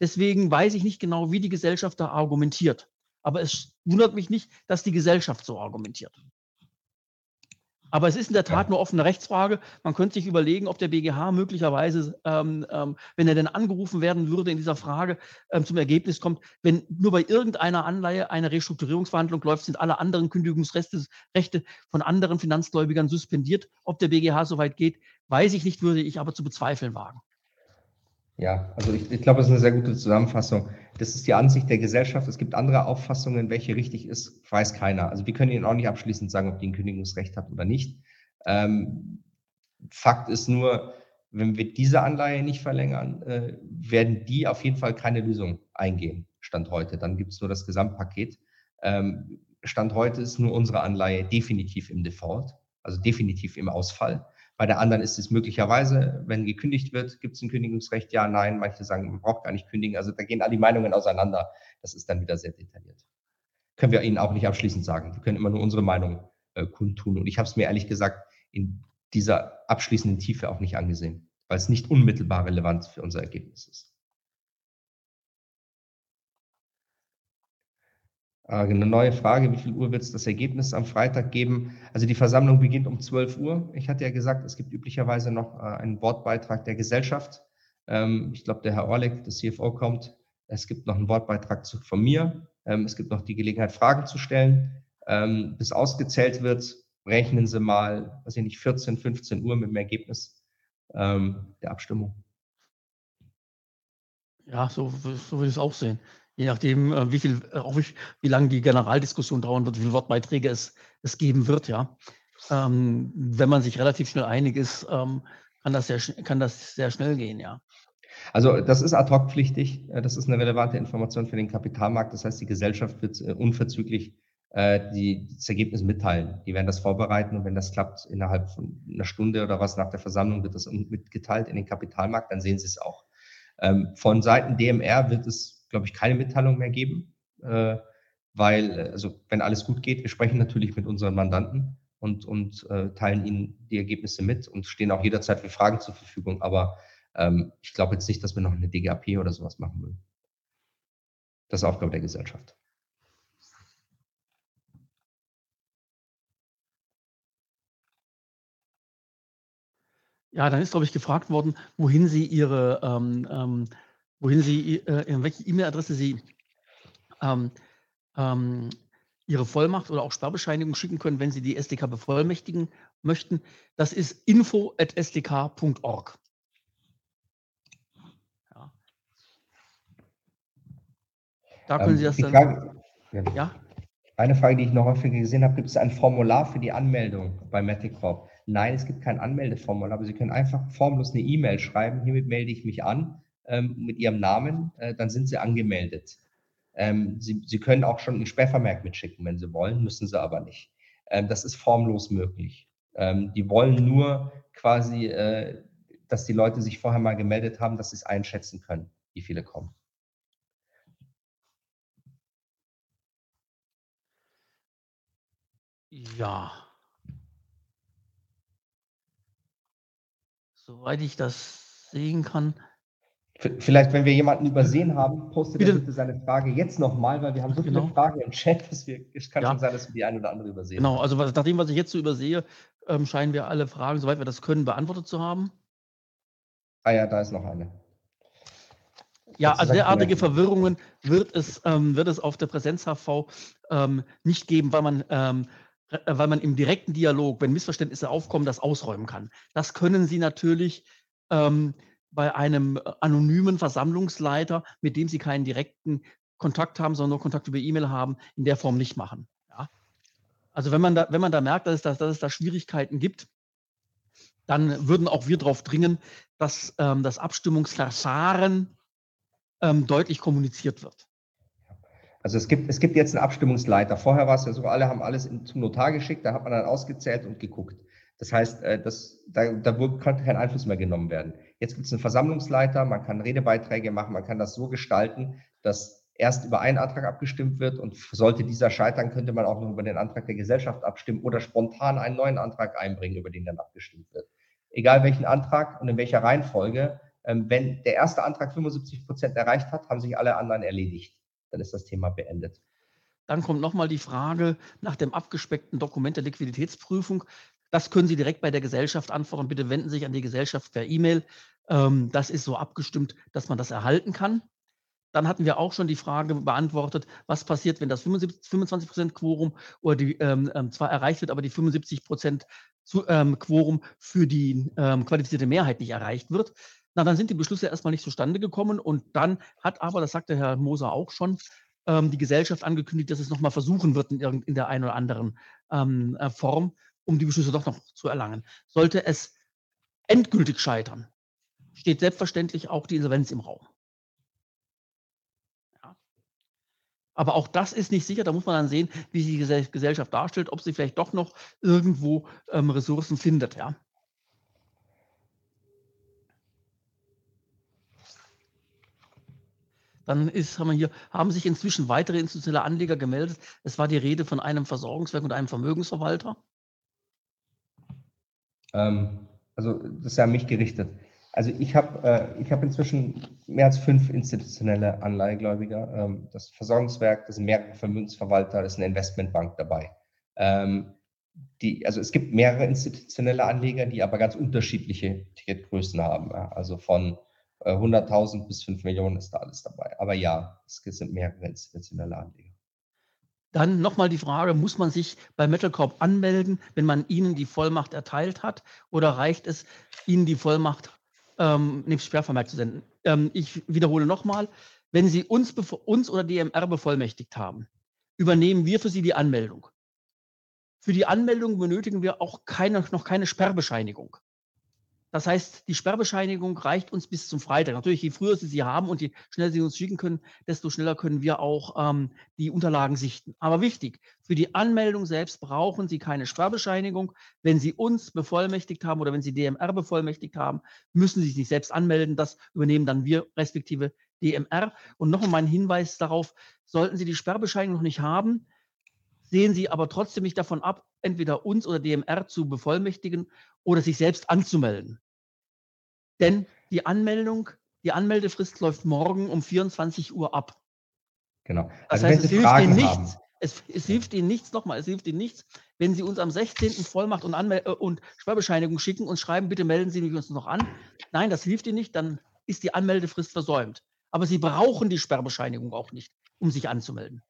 Deswegen weiß ich nicht genau, wie die Gesellschaft da argumentiert. Aber es wundert mich nicht, dass die Gesellschaft so argumentiert. Aber es ist in der Tat eine offene Rechtsfrage. Man könnte sich überlegen, ob der BGH möglicherweise, ähm, ähm, wenn er denn angerufen werden würde in dieser Frage, ähm, zum Ergebnis kommt, wenn nur bei irgendeiner Anleihe eine Restrukturierungsverhandlung läuft, sind alle anderen Kündigungsrechte Rechte von anderen Finanzgläubigern suspendiert. Ob der BGH so weit geht, weiß ich nicht, würde ich aber zu bezweifeln wagen. Ja, also ich, ich glaube, das ist eine sehr gute Zusammenfassung. Das ist die Ansicht der Gesellschaft. Es gibt andere Auffassungen, welche richtig ist, weiß keiner. Also wir können Ihnen auch nicht abschließend sagen, ob die ein Kündigungsrecht hat oder nicht. Ähm, Fakt ist nur, wenn wir diese Anleihe nicht verlängern, äh, werden die auf jeden Fall keine Lösung eingehen, Stand heute. Dann gibt es nur das Gesamtpaket. Ähm, Stand heute ist nur unsere Anleihe definitiv im Default, also definitiv im Ausfall. Bei der anderen ist es möglicherweise, wenn gekündigt wird, gibt es ein Kündigungsrecht, ja, nein. Manche sagen, man braucht gar nicht kündigen. Also da gehen all die Meinungen auseinander. Das ist dann wieder sehr detailliert. Können wir Ihnen auch nicht abschließend sagen. Wir können immer nur unsere Meinung äh, kundtun. Und ich habe es mir ehrlich gesagt in dieser abschließenden Tiefe auch nicht angesehen, weil es nicht unmittelbar relevant für unser Ergebnis ist. Eine neue Frage, wie viel Uhr wird es das Ergebnis am Freitag geben? Also die Versammlung beginnt um 12 Uhr. Ich hatte ja gesagt, es gibt üblicherweise noch äh, einen Wortbeitrag der Gesellschaft. Ähm, ich glaube, der Herr Orlik, der CFO, kommt. Es gibt noch einen Wortbeitrag von mir. Ähm, es gibt noch die Gelegenheit, Fragen zu stellen. Ähm, bis ausgezählt wird, rechnen Sie mal, weiß ich nicht, 14, 15 Uhr mit dem Ergebnis der Abstimmung. Ja, so, so würde ich es auch sehen je nachdem, äh, wie viel, äh, auch wie, wie lange die Generaldiskussion dauern wird, wie viele Wortbeiträge es, es geben wird, ja. Ähm, wenn man sich relativ schnell einig ist, ähm, kann, das sehr, kann das sehr schnell gehen, ja. Also das ist ad hoc pflichtig. Äh, das ist eine relevante Information für den Kapitalmarkt. Das heißt, die Gesellschaft wird unverzüglich die, das Ergebnis mitteilen. Die werden das vorbereiten und wenn das klappt, innerhalb von einer Stunde oder was nach der Versammlung wird das mitgeteilt in den Kapitalmarkt, dann sehen Sie es auch. Ähm, von Seiten DMR wird es glaube ich, keine Mitteilung mehr geben, äh, weil, äh, also wenn alles gut geht, wir sprechen natürlich mit unseren Mandanten und, und äh, teilen ihnen die Ergebnisse mit und stehen auch jederzeit für Fragen zur Verfügung. Aber ähm, ich glaube jetzt nicht, dass wir noch eine DGAP oder sowas machen würden. Das ist Aufgabe der Gesellschaft. Ja, dann ist, glaube ich, gefragt worden, wohin Sie Ihre ähm, ähm, wohin Sie, äh, in welche E-Mail-Adresse Sie ähm, ähm, Ihre Vollmacht oder auch Sperrbescheinigung schicken können, wenn Sie die SDK bevollmächtigen möchten. Das ist info.sdk.org. Ja. Da können ähm, Sie das dann. Frage, ja. Eine Frage, die ich noch häufiger gesehen habe, gibt es ein Formular für die Anmeldung bei Meticorp? Nein, es gibt kein Anmeldeformular, aber Sie können einfach formlos eine E-Mail schreiben. Hiermit melde ich mich an ähm, mit Ihrem Namen, äh, dann sind Sie angemeldet. Ähm, Sie, Sie können auch schon ein Sperrvermerk mitschicken, wenn Sie wollen, müssen Sie aber nicht. Ähm, das ist formlos möglich. Ähm, die wollen nur quasi, äh, dass die Leute sich vorher mal gemeldet haben, dass sie es einschätzen können, wie viele kommen. Ja. Soweit ich das sehen kann, Vielleicht, wenn wir jemanden übersehen haben, postet bitte, bitte seine Frage jetzt nochmal, weil wir haben so viele genau. Fragen im Chat, dass wir, es kann ja. schon sein, dass wir die eine oder andere übersehen. Genau, also was, nach dem, was ich jetzt so übersehe, ähm, scheinen wir alle Fragen, soweit wir das können, beantwortet zu haben. Ah ja, da ist noch eine. Ja, also derartige Verwirrungen wird es, ähm, wird es auf der Präsenz-HV ähm, nicht geben, weil man, ähm, weil man im direkten Dialog, wenn Missverständnisse aufkommen, das ausräumen kann. Das können Sie natürlich ähm, bei einem äh, anonymen Versammlungsleiter, mit dem Sie keinen direkten Kontakt haben, sondern nur Kontakt über E-Mail haben, in der Form nicht machen. Ja? Also wenn man da, wenn man da merkt, dass es, da, dass es da Schwierigkeiten gibt, dann würden auch wir darauf dringen, dass ähm, das Abstimmungsverfahren ähm, deutlich kommuniziert wird. Also es gibt, es gibt jetzt einen Abstimmungsleiter. Vorher war es ja so, alle haben alles zum Notar geschickt, da hat man dann ausgezählt und geguckt. Das heißt, äh, das, da, da konnte kein Einfluss mehr genommen werden. Jetzt gibt es einen Versammlungsleiter, man kann Redebeiträge machen, man kann das so gestalten, dass erst über einen Antrag abgestimmt wird und sollte dieser scheitern, könnte man auch noch über den Antrag der Gesellschaft abstimmen oder spontan einen neuen Antrag einbringen, über den dann abgestimmt wird. Egal welchen Antrag und in welcher Reihenfolge, ähm, wenn der erste Antrag 75 Prozent erreicht hat, haben sich alle anderen erledigt. Dann ist das Thema beendet. Dann kommt nochmal die Frage nach dem abgespeckten Dokument der Liquiditätsprüfung. Das können Sie direkt bei der Gesellschaft anfordern. Bitte wenden Sie sich an die Gesellschaft per E-Mail. Ähm, das ist so abgestimmt, dass man das erhalten kann. Dann hatten wir auch schon die Frage beantwortet, was passiert, wenn das 25 Prozent Quorum oder die ähm, ähm, zwar erreicht wird, aber die 75 Prozent ähm, Quorum für die ähm, qualifizierte Mehrheit nicht erreicht wird. Na, dann sind die Beschlüsse erstmal nicht zustande gekommen und dann hat aber, das sagte Herr Moser auch schon, ähm, die Gesellschaft angekündigt, dass es nochmal versuchen wird in, in, der einen oder anderen ähm, äh, Form, um die Beschlüsse doch noch zu erlangen. Sollte es endgültig scheitern, steht selbstverständlich auch die Insolvenz im Raum. Ja. Aber auch das ist nicht sicher. Da muss man dann sehen, wie sich die Gesellschaft darstellt, ob sie vielleicht doch noch irgendwo ähm, Ressourcen findet. Ja. Dann ist, haben, wir hier, haben sich inzwischen weitere institutionelle Anleger gemeldet. Es war die Rede von einem Versorgungswerk und einem Vermögensverwalter. Ähm, also das ist ja an mich gerichtet. Also ich habe äh, hab inzwischen mehr als fünf institutionelle Anleihegläubiger. Ähm, das Versorgungswerk, das sind mehrere Vermögensverwalter, das ist eine Investmentbank dabei. Ähm, die, also es gibt mehrere institutionelle Anleger, die aber ganz unterschiedliche Ticketgrößen haben. Ja? Also von 100.000 äh, bis 5 Millionen ist da alles dabei. Aber ja, es sind mehrere institutionelle Anleger. Dann nochmal die Frage, muss man sich bei Metalcorp anmelden, wenn man Ihnen die Vollmacht erteilt hat? Oder reicht es, Ihnen die Vollmacht ähm, nebst Sperrvermerk zu senden? Ähm, ich wiederhole nochmal, wenn Sie uns, uns oder DMR bevollmächtigt haben, übernehmen wir für Sie die Anmeldung. Für die Anmeldung benötigen wir auch keine, noch keine Sperrbescheinigung. Das heißt, die Sperrbescheinigung reicht uns bis zum Freitag. Natürlich, je früher Sie sie haben und je schneller Sie uns schicken können, desto schneller können wir auch ähm, die Unterlagen sichten. Aber wichtig, für die Anmeldung selbst brauchen Sie keine Sperrbescheinigung. Wenn Sie uns bevollmächtigt haben oder wenn Sie DMR bevollmächtigt haben, müssen Sie sich nicht selbst anmelden. Das übernehmen dann wir, respektive DMR. Und noch einmal ein Hinweis darauf, sollten Sie die Sperrbescheinigung noch nicht haben, sehen Sie aber trotzdem nicht davon ab, entweder uns oder DMR zu bevollmächtigen oder sich selbst anzumelden. Denn die Anmeldung, die Anmeldefrist läuft morgen um 24 Uhr ab. Genau. Also das heißt, es hilft Fragen Ihnen nichts. Es, es, hilft Ihnen nichts, nochmal, es hilft Ihnen nichts, wenn Sie uns am 16. Vollmacht und, Anmel äh, und Sperrbescheinigung schicken und schreiben, bitte melden Sie uns noch an. Nein, das hilft Ihnen nicht, dann ist die Anmeldefrist versäumt. Aber Sie brauchen die Sperrbescheinigung auch nicht, um sich anzumelden.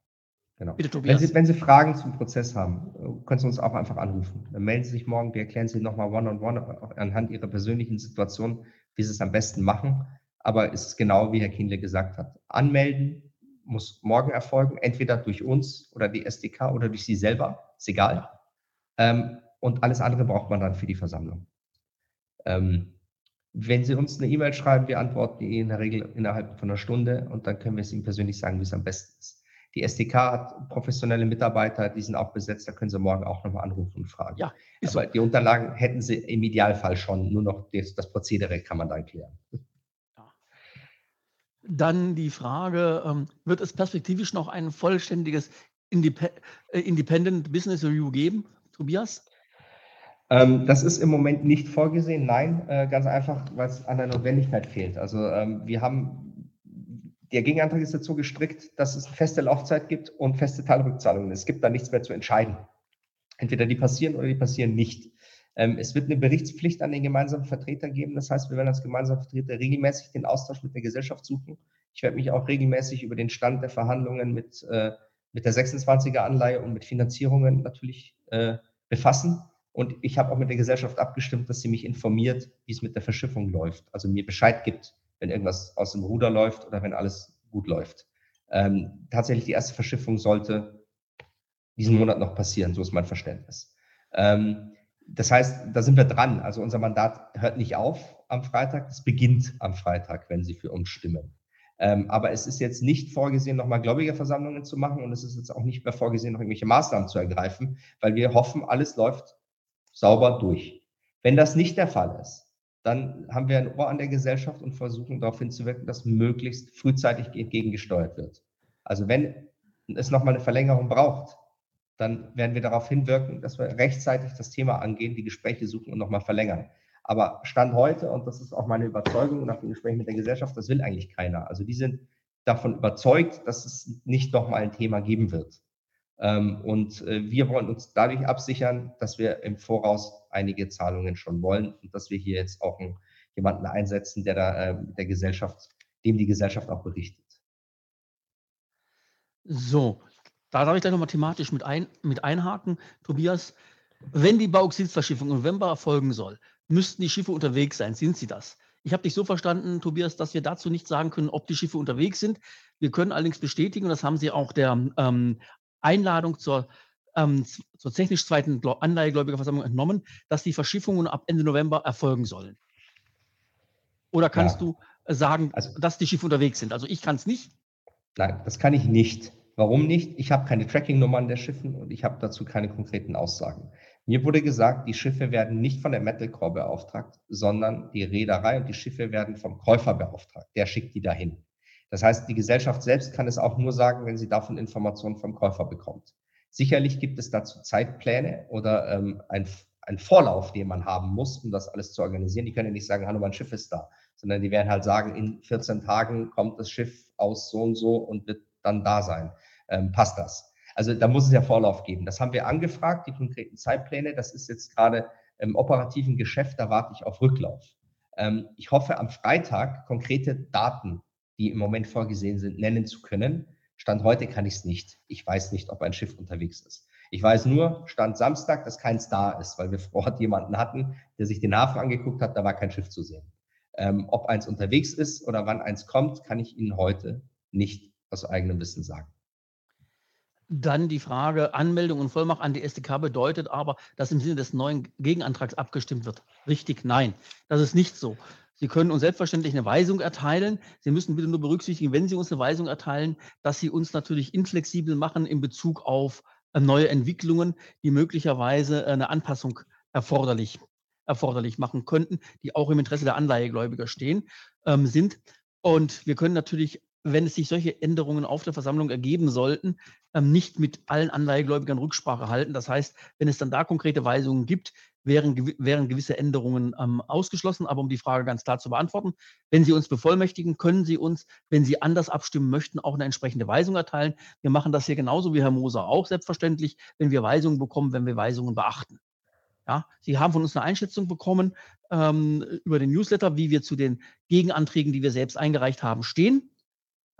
Genau. Bitte, Tobias. Wenn Sie, wenn Sie Fragen zum Prozess haben, äh, können Sie uns auch einfach anrufen. Dann melden Sie sich morgen, wir erklären Sie nochmal one-on-one anhand Ihrer persönlichen Situation, wie Sie es am besten machen. Aber es ist genau, wie Herr Kindle gesagt hat. Anmelden muss morgen erfolgen, entweder durch uns oder die SDK oder durch Sie selber, ist egal. Ähm, und alles andere braucht man dann für die Versammlung. Ähm, wenn Sie uns eine E-Mail schreiben, wir antworten Ihnen in der Regel innerhalb von einer Stunde und dann können wir es Ihnen persönlich sagen, wie es am besten ist. Die SDK hat professionelle Mitarbeiter, die sind auch besetzt, da können Sie morgen auch nochmal anrufen und fragen. Ja, ist Aber so. die Unterlagen hätten Sie im Idealfall schon, nur noch das, das Prozedere kann man dann klären. Dann die Frage, ähm, wird es perspektivisch noch ein vollständiges Indep äh, Independent Business Review geben, Tobias? Ähm, das ist im Moment nicht vorgesehen, nein, äh, ganz einfach, weil es an der Notwendigkeit fehlt. Also ähm, wir haben, der Gegenantrag ist so gestrickt, dass es feste Laufzeit gibt und feste Teilrückzahlungen. Es gibt da nichts mehr zu entscheiden. Entweder die passieren oder die passieren nicht. Ähm, es wird eine Berichtspflicht an den gemeinsamen Vertreter geben. Das heißt, wir werden als gemeinsamer Vertreter regelmäßig den Austausch mit der Gesellschaft suchen. Ich werde mich auch regelmäßig über den Stand der Verhandlungen mit, äh, mit der 26er Anleihe und mit Finanzierungen natürlich äh, befassen. Und ich habe auch mit der Gesellschaft abgestimmt, dass sie mich informiert, wie es mit der Verschiffung läuft. Also mir Bescheid gibt, wenn irgendwas aus dem Ruder läuft oder wenn alles gut läuft. Ähm, tatsächlich die erste Verschiffung sollte diesen Monat noch passieren, so ist mein Verständnis. Ähm, das heißt, da sind wir dran. Also unser Mandat hört nicht auf am Freitag, es beginnt am Freitag, wenn Sie für uns stimmen. Ähm, aber es ist jetzt nicht vorgesehen, nochmal Gläubigerversammlungen zu machen und es ist jetzt auch nicht mehr vorgesehen, noch irgendwelche Maßnahmen zu ergreifen, weil wir hoffen, alles läuft sauber durch. Wenn das nicht der Fall ist, dann haben wir ein Ohr an der Gesellschaft und versuchen darauf hinzuwirken, dass möglichst frühzeitig entgegengesteuert wird. Also wenn es nochmal eine Verlängerung braucht, dann werden wir darauf hinwirken, dass wir rechtzeitig das Thema angehen, die Gespräche suchen und nochmal verlängern. Aber Stand heute, und das ist auch meine Überzeugung nach dem Gespräch mit der Gesellschaft, das will eigentlich keiner. Also die sind davon überzeugt, dass es nicht nochmal ein Thema geben wird. Ähm, und äh, wir wollen uns dadurch absichern, dass wir im Voraus einige Zahlungen schon wollen und dass wir hier jetzt auch einen, jemanden einsetzen, der da äh, der Gesellschaft, dem die Gesellschaft auch berichtet. So, da darf ich gleich nochmal thematisch mit, ein, mit einhaken. Tobias, wenn die Bauxitverschiffung im November erfolgen soll, müssten die Schiffe unterwegs sein. Sind sie das? Ich habe dich so verstanden, Tobias, dass wir dazu nicht sagen können, ob die Schiffe unterwegs sind. Wir können allerdings bestätigen, und das haben sie auch der ähm, Einladung zur, ähm, zur technisch zweiten Anleihegläubigerversammlung entnommen, dass die Verschiffungen ab Ende November erfolgen sollen. Oder kannst ja. du äh, sagen, also, dass die Schiffe unterwegs sind? Also ich kann es nicht. Nein, das kann ich nicht. Warum nicht? Ich habe keine Tracking-Nummern der Schiffen und ich habe dazu keine konkreten Aussagen. Mir wurde gesagt, die Schiffe werden nicht von der Metal Corps beauftragt, sondern die Reederei und die Schiffe werden vom Käufer beauftragt. Der schickt die dahin. Das heißt, die Gesellschaft selbst kann es auch nur sagen, wenn sie davon Informationen vom Käufer bekommt. Sicherlich gibt es dazu Zeitpläne oder ähm, ein, ein Vorlauf, den man haben muss, um das alles zu organisieren. Die können ja nicht sagen, hallo, mein Schiff ist da, sondern die werden halt sagen, in 14 Tagen kommt das Schiff aus so und so und wird dann da sein. Ähm, passt das? Also da muss es ja Vorlauf geben. Das haben wir angefragt, die konkreten Zeitpläne. Das ist jetzt gerade im operativen Geschäft, da warte ich auf Rücklauf. Ähm, ich hoffe, am Freitag konkrete Daten die im Moment vorgesehen sind, nennen zu können. Stand heute kann ich es nicht. Ich weiß nicht, ob ein Schiff unterwegs ist. Ich weiß nur, Stand Samstag, dass keins da ist, weil wir vor Ort jemanden hatten, der sich den Hafen angeguckt hat, da war kein Schiff zu sehen. Ähm, ob eins unterwegs ist oder wann eins kommt, kann ich Ihnen heute nicht aus eigenem Wissen sagen. Dann die Frage, Anmeldung und Vollmacht an die SDK bedeutet aber, dass im Sinne des neuen Gegenantrags abgestimmt wird. Richtig? Nein, das ist nicht so. Sie können uns selbstverständlich eine Weisung erteilen. Sie müssen bitte nur berücksichtigen, wenn Sie uns eine Weisung erteilen, dass Sie uns natürlich inflexibel machen in Bezug auf äh, neue Entwicklungen, die möglicherweise äh, eine Anpassung erforderlich, erforderlich machen könnten, die auch im Interesse der Anleihegläubiger stehen, ähm, sind. Und wir können natürlich, wenn es sich solche Änderungen auf der Versammlung ergeben sollten, ähm, nicht mit allen Anleihegläubigern Rücksprache halten. Das heißt, wenn es dann da konkrete Weisungen gibt, wären, wären gewisse Änderungen ähm, ausgeschlossen. Aber um die Frage ganz klar zu beantworten, wenn Sie uns bevollmächtigen, können Sie uns, wenn Sie anders abstimmen möchten, auch eine entsprechende Weisung erteilen. Wir machen das hier genauso wie Herr Moser auch selbstverständlich, wenn wir Weisungen bekommen, wenn wir Weisungen beachten. Ja, Sie haben von uns eine Einschätzung bekommen ähm, über den Newsletter, wie wir zu den Gegenanträgen, die wir selbst eingereicht haben, stehen.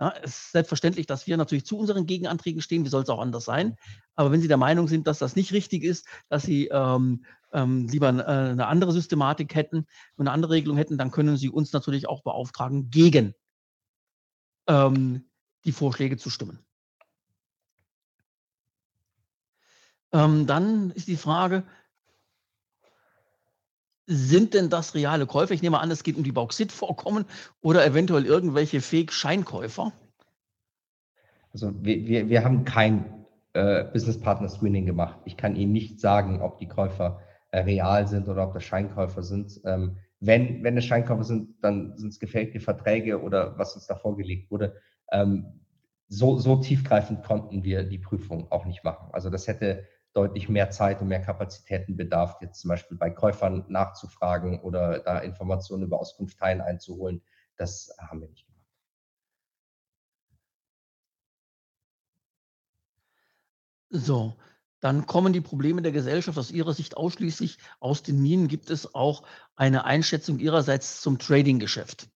Ja, es ist selbstverständlich, dass wir natürlich zu unseren Gegenanträgen stehen. Wie soll es auch anders sein? Aber wenn Sie der Meinung sind, dass das nicht richtig ist, dass Sie ähm, ähm, lieber äh, eine andere Systematik hätten und eine andere Regelung hätten, dann können Sie uns natürlich auch beauftragen, gegen ähm, die Vorschläge zu stimmen. Ähm, dann ist die Frage, sind denn das reale Käufer? Ich nehme an, es geht um die Bauxit-Vorkommen oder eventuell irgendwelche Fake-Scheinkäufer? Also wir, wir, wir haben kein äh, Business Partner Screening gemacht. Ich kann Ihnen nicht sagen, ob die Käufer äh, real sind oder ob das Scheinkäufer sind. Ähm, wenn, wenn es Scheinkäufer sind, dann sind es gefällige Verträge oder was uns da vorgelegt wurde. Ähm, so, so tiefgreifend konnten wir die Prüfung auch nicht machen. Also das hätte deutlich mehr Zeit und mehr Kapazitäten bedarf, jetzt zum Beispiel bei Käufern nachzufragen oder da Informationen über Auskunftteilen einzuholen. Das haben wir nicht gemacht. So, dann kommen die Probleme der Gesellschaft aus Ihrer Sicht ausschließlich aus den Minen. Gibt es auch eine Einschätzung Ihrerseits zum Trading-Geschäft?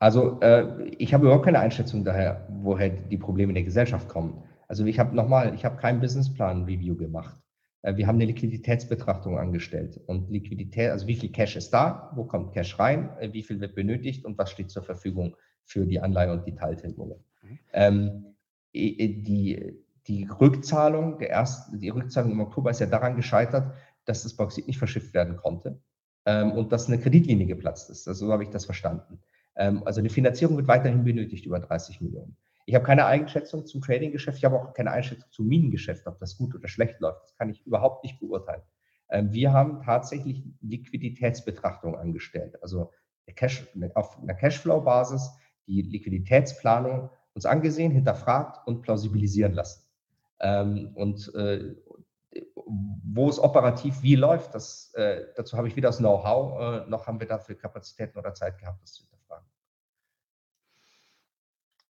Also äh, ich habe überhaupt keine Einschätzung daher, woher die Probleme der Gesellschaft kommen. Also ich habe nochmal, ich habe keinen Businessplan-Review gemacht. Äh, wir haben eine Liquiditätsbetrachtung angestellt und Liquidität, also wie viel Cash ist da, wo kommt Cash rein, äh, wie viel wird benötigt und was steht zur Verfügung für die Anleihe und die Teiltilgungen. Mhm. Ähm, die, die Rückzahlung, der ersten, die Rückzahlung im Oktober ist ja daran gescheitert, dass das Bauxit nicht verschifft werden konnte ähm, und dass eine Kreditlinie geplatzt ist. Also so habe ich das verstanden. Ähm, also die Finanzierung wird weiterhin benötigt, über 30 Millionen. Ich habe keine Einschätzung zum Trading-Geschäft, ich habe auch keine Einschätzung zum Minengeschäft, ob das gut oder schlecht läuft. Das kann ich überhaupt nicht beurteilen. Ähm, wir haben tatsächlich Liquiditätsbetrachtung angestellt, also Cash, auf einer Cashflow-Basis die Liquiditätsplanung uns angesehen, hinterfragt und plausibilisieren lassen. Ähm, und äh, wo es operativ wie läuft, das, äh, dazu habe ich weder das Know-how, äh, noch haben wir dafür Kapazitäten oder Zeit gehabt, das zu hinterfragen.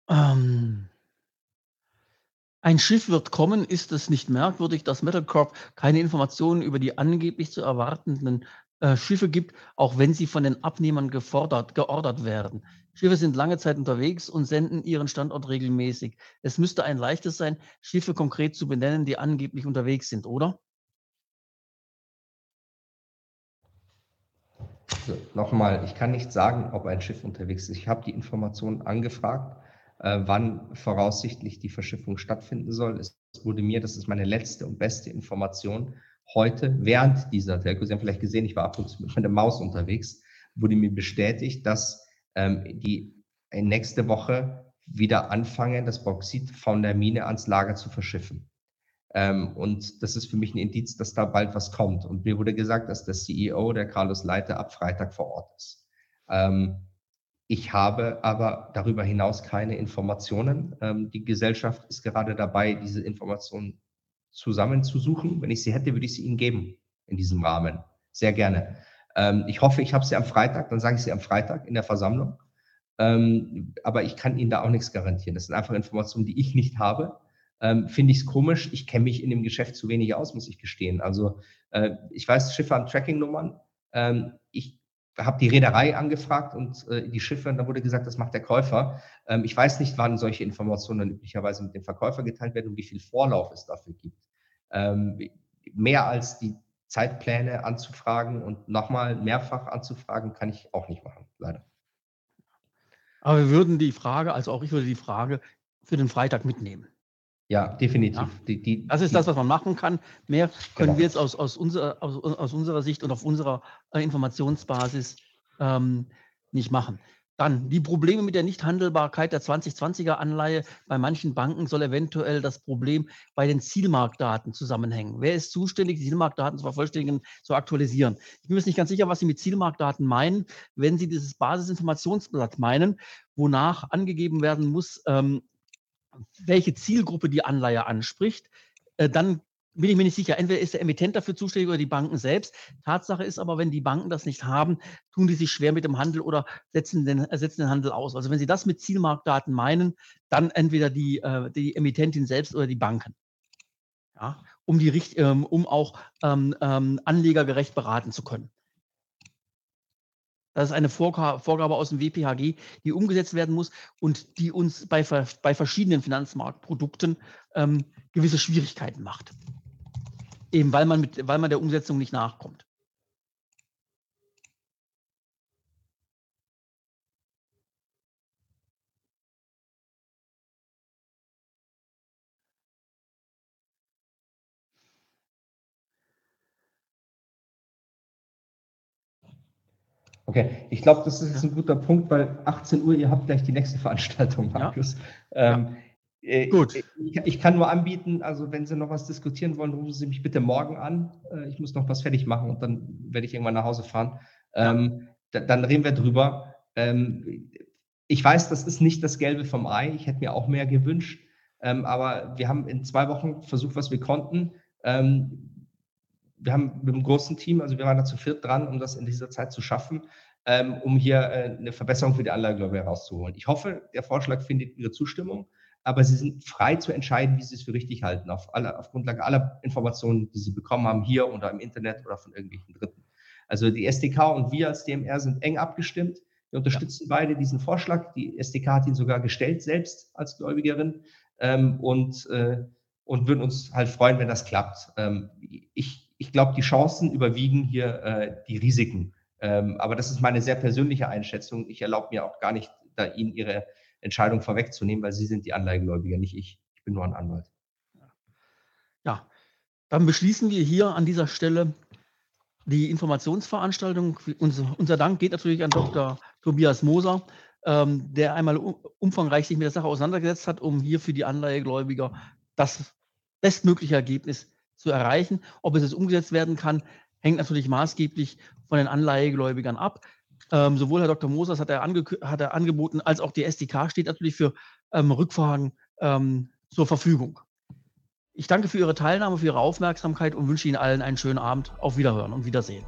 Ähm, ein Schiff wird kommen. Ist es nicht merkwürdig, dass Metal Corp keine Informationen über die angeblich zu erwartenden äh, Schiffe gibt, auch wenn sie von den Abnehmern gefordert, geordert werden? Schiffe sind lange Zeit unterwegs und senden ihren Standort regelmäßig. Es müsste ein leichtes sein, Schiffe konkret zu benennen, die angeblich unterwegs sind, oder? Also, Nochmal, ich kann nicht sagen, ob ein Schiff unterwegs ist. Ich habe die Informationen angefragt wann voraussichtlich die Verschiffung stattfinden soll. Es wurde mir, das ist meine letzte und beste Information, heute während dieser Telco, Sie haben vielleicht gesehen, ich war ab und zu mit meiner Maus unterwegs, wurde mir bestätigt, dass ähm, die nächste Woche wieder anfangen, das Bauxit von der Mine ans Lager zu verschiffen. Ähm, und das ist für mich ein Indiz, dass da bald was kommt. Und mir wurde gesagt, dass der CEO, der Carlos Leiter, ab Freitag vor Ort ist. Ähm, ich habe aber darüber hinaus keine Informationen. Ähm, die Gesellschaft ist gerade dabei, diese Informationen zusammenzusuchen. Wenn ich sie hätte, würde ich sie Ihnen geben in diesem Rahmen. Sehr gerne. Ähm, ich hoffe, ich habe sie am Freitag, dann sage ich sie am Freitag in der Versammlung. Ähm, aber ich kann Ihnen da auch nichts garantieren. Das sind einfach Informationen, die ich nicht habe. Ähm, Finde ich es komisch. Ich kenne mich in dem Geschäft zu wenig aus, muss ich gestehen. Also äh, ich weiß, Schiffe haben Tracking-Nummern. Habe die Reederei angefragt und äh, die Schiffe, und da wurde gesagt, das macht der Käufer. Ähm, ich weiß nicht, wann solche Informationen dann üblicherweise mit dem Verkäufer geteilt werden und wie viel Vorlauf es dafür gibt. Ähm, mehr als die Zeitpläne anzufragen und nochmal mehrfach anzufragen, kann ich auch nicht machen, leider. Aber wir würden die Frage, also auch ich würde die Frage für den Freitag mitnehmen. Ja, definitiv. Ja. Die, die, das ist das, was man machen kann. Mehr können genau. wir jetzt aus, aus, unserer, aus, aus, unserer Sicht und auf unserer äh, Informationsbasis ähm, nicht machen. Dann die Probleme mit der Nichthandelbarkeit der 2020er Anleihe. Bei manchen Banken soll eventuell das Problem bei den Zielmarktdaten zusammenhängen. Wer ist zuständig, die Zielmarktdaten zu vervollständigen, zu aktualisieren? Ich bin mir nicht ganz sicher, was Sie mit Zielmarktdaten meinen. Wenn Sie dieses Basisinformationsblatt meinen, wonach angegeben werden muss, ähm, welche Zielgruppe die Anleihe anspricht, äh, dann bin ich mir nicht sicher. Entweder ist der Emittent dafür zuständig oder die Banken selbst. Tatsache ist aber, wenn die Banken das nicht haben, tun die sich schwer mit dem Handel oder setzen den, setzen den Handel aus. Also wenn Sie das mit Zielmarktdaten meinen, dann entweder die, äh, die Emittentin selbst oder die Banken. Ja, um, die, ähm, um auch ähm, ähm, anlegergerecht beraten zu können. Das ist eine Vorgabe aus dem WPHG, die umgesetzt werden muss und die uns bei, bei verschiedenen Finanzmarktprodukten ähm, gewisse Schwierigkeiten macht. Eben weil man, mit, weil man der Umsetzung nicht nachkommt. Okay, ich glaube, das ist jetzt ein guter Punkt, weil 18 Uhr, ihr habt gleich die nächste Veranstaltung, Markus. Ja. Ähm, äh, Gut. Ich, ich, kann nur anbieten, also wenn Sie noch was diskutieren wollen, rufen Sie mich bitte morgen an. Äh, ich muss noch was fertig machen und dann werde ich irgendwann nach Hause fahren. Ähm, ja. dann reden wir drüber. Ähm, ich weiß, das ist nicht das Gelbe vom Ei. Ich hätte mir auch mehr gewünscht. Ähm, aber wir haben in zwei Wochen versucht, was wir konnten. Ähm, wir haben mit einem großen Team, also wir waren da zu viert dran, um das in dieser Zeit zu schaffen, ähm, um hier äh, eine Verbesserung für die Anlage herauszuholen. Ich hoffe, der Vorschlag findet Ihre Zustimmung, aber Sie sind frei zu entscheiden, wie Sie es für richtig halten, auf, alle, auf Grundlage aller Informationen, die Sie bekommen haben, hier oder im Internet oder von irgendwelchen Dritten. Also die SDK und wir als DMR sind eng abgestimmt. Wir unterstützen ja. beide diesen Vorschlag. Die SDK hat ihn sogar gestellt selbst als Gläubigerin ähm, und, äh, und würden uns halt freuen, wenn das klappt. Ähm, ich ich glaube, die Chancen überwiegen hier äh, die Risiken. Ähm, aber das ist meine sehr persönliche Einschätzung. Ich erlaube mir auch gar nicht, da Ihnen Ihre Entscheidung vorwegzunehmen, weil Sie sind die Anleihegläubiger, nicht ich. Ich bin nur ein Anwalt. Ja, dann beschließen wir hier an dieser Stelle die Informationsveranstaltung. Unser, unser Dank geht natürlich an Dr. Tobias Moser, ähm, der einmal umfangreich sich mit der Sache auseinandergesetzt hat, um hier für die Anleihegläubiger das bestmögliche Ergebnis zu erreichen. Ob es jetzt umgesetzt werden kann, hängt natürlich maßgeblich von den Anleihegläubigern ab. Ähm, sowohl Herr Dr. Mosers hat er, hat er, angeboten, als auch die SDK steht natürlich für ähm, Rückfragen ähm, zur Verfügung. Ich danke für Ihre Teilnahme, für Ihre Aufmerksamkeit und wünsche Ihnen allen einen schönen Abend. Auf Wiederhören und Wiedersehen.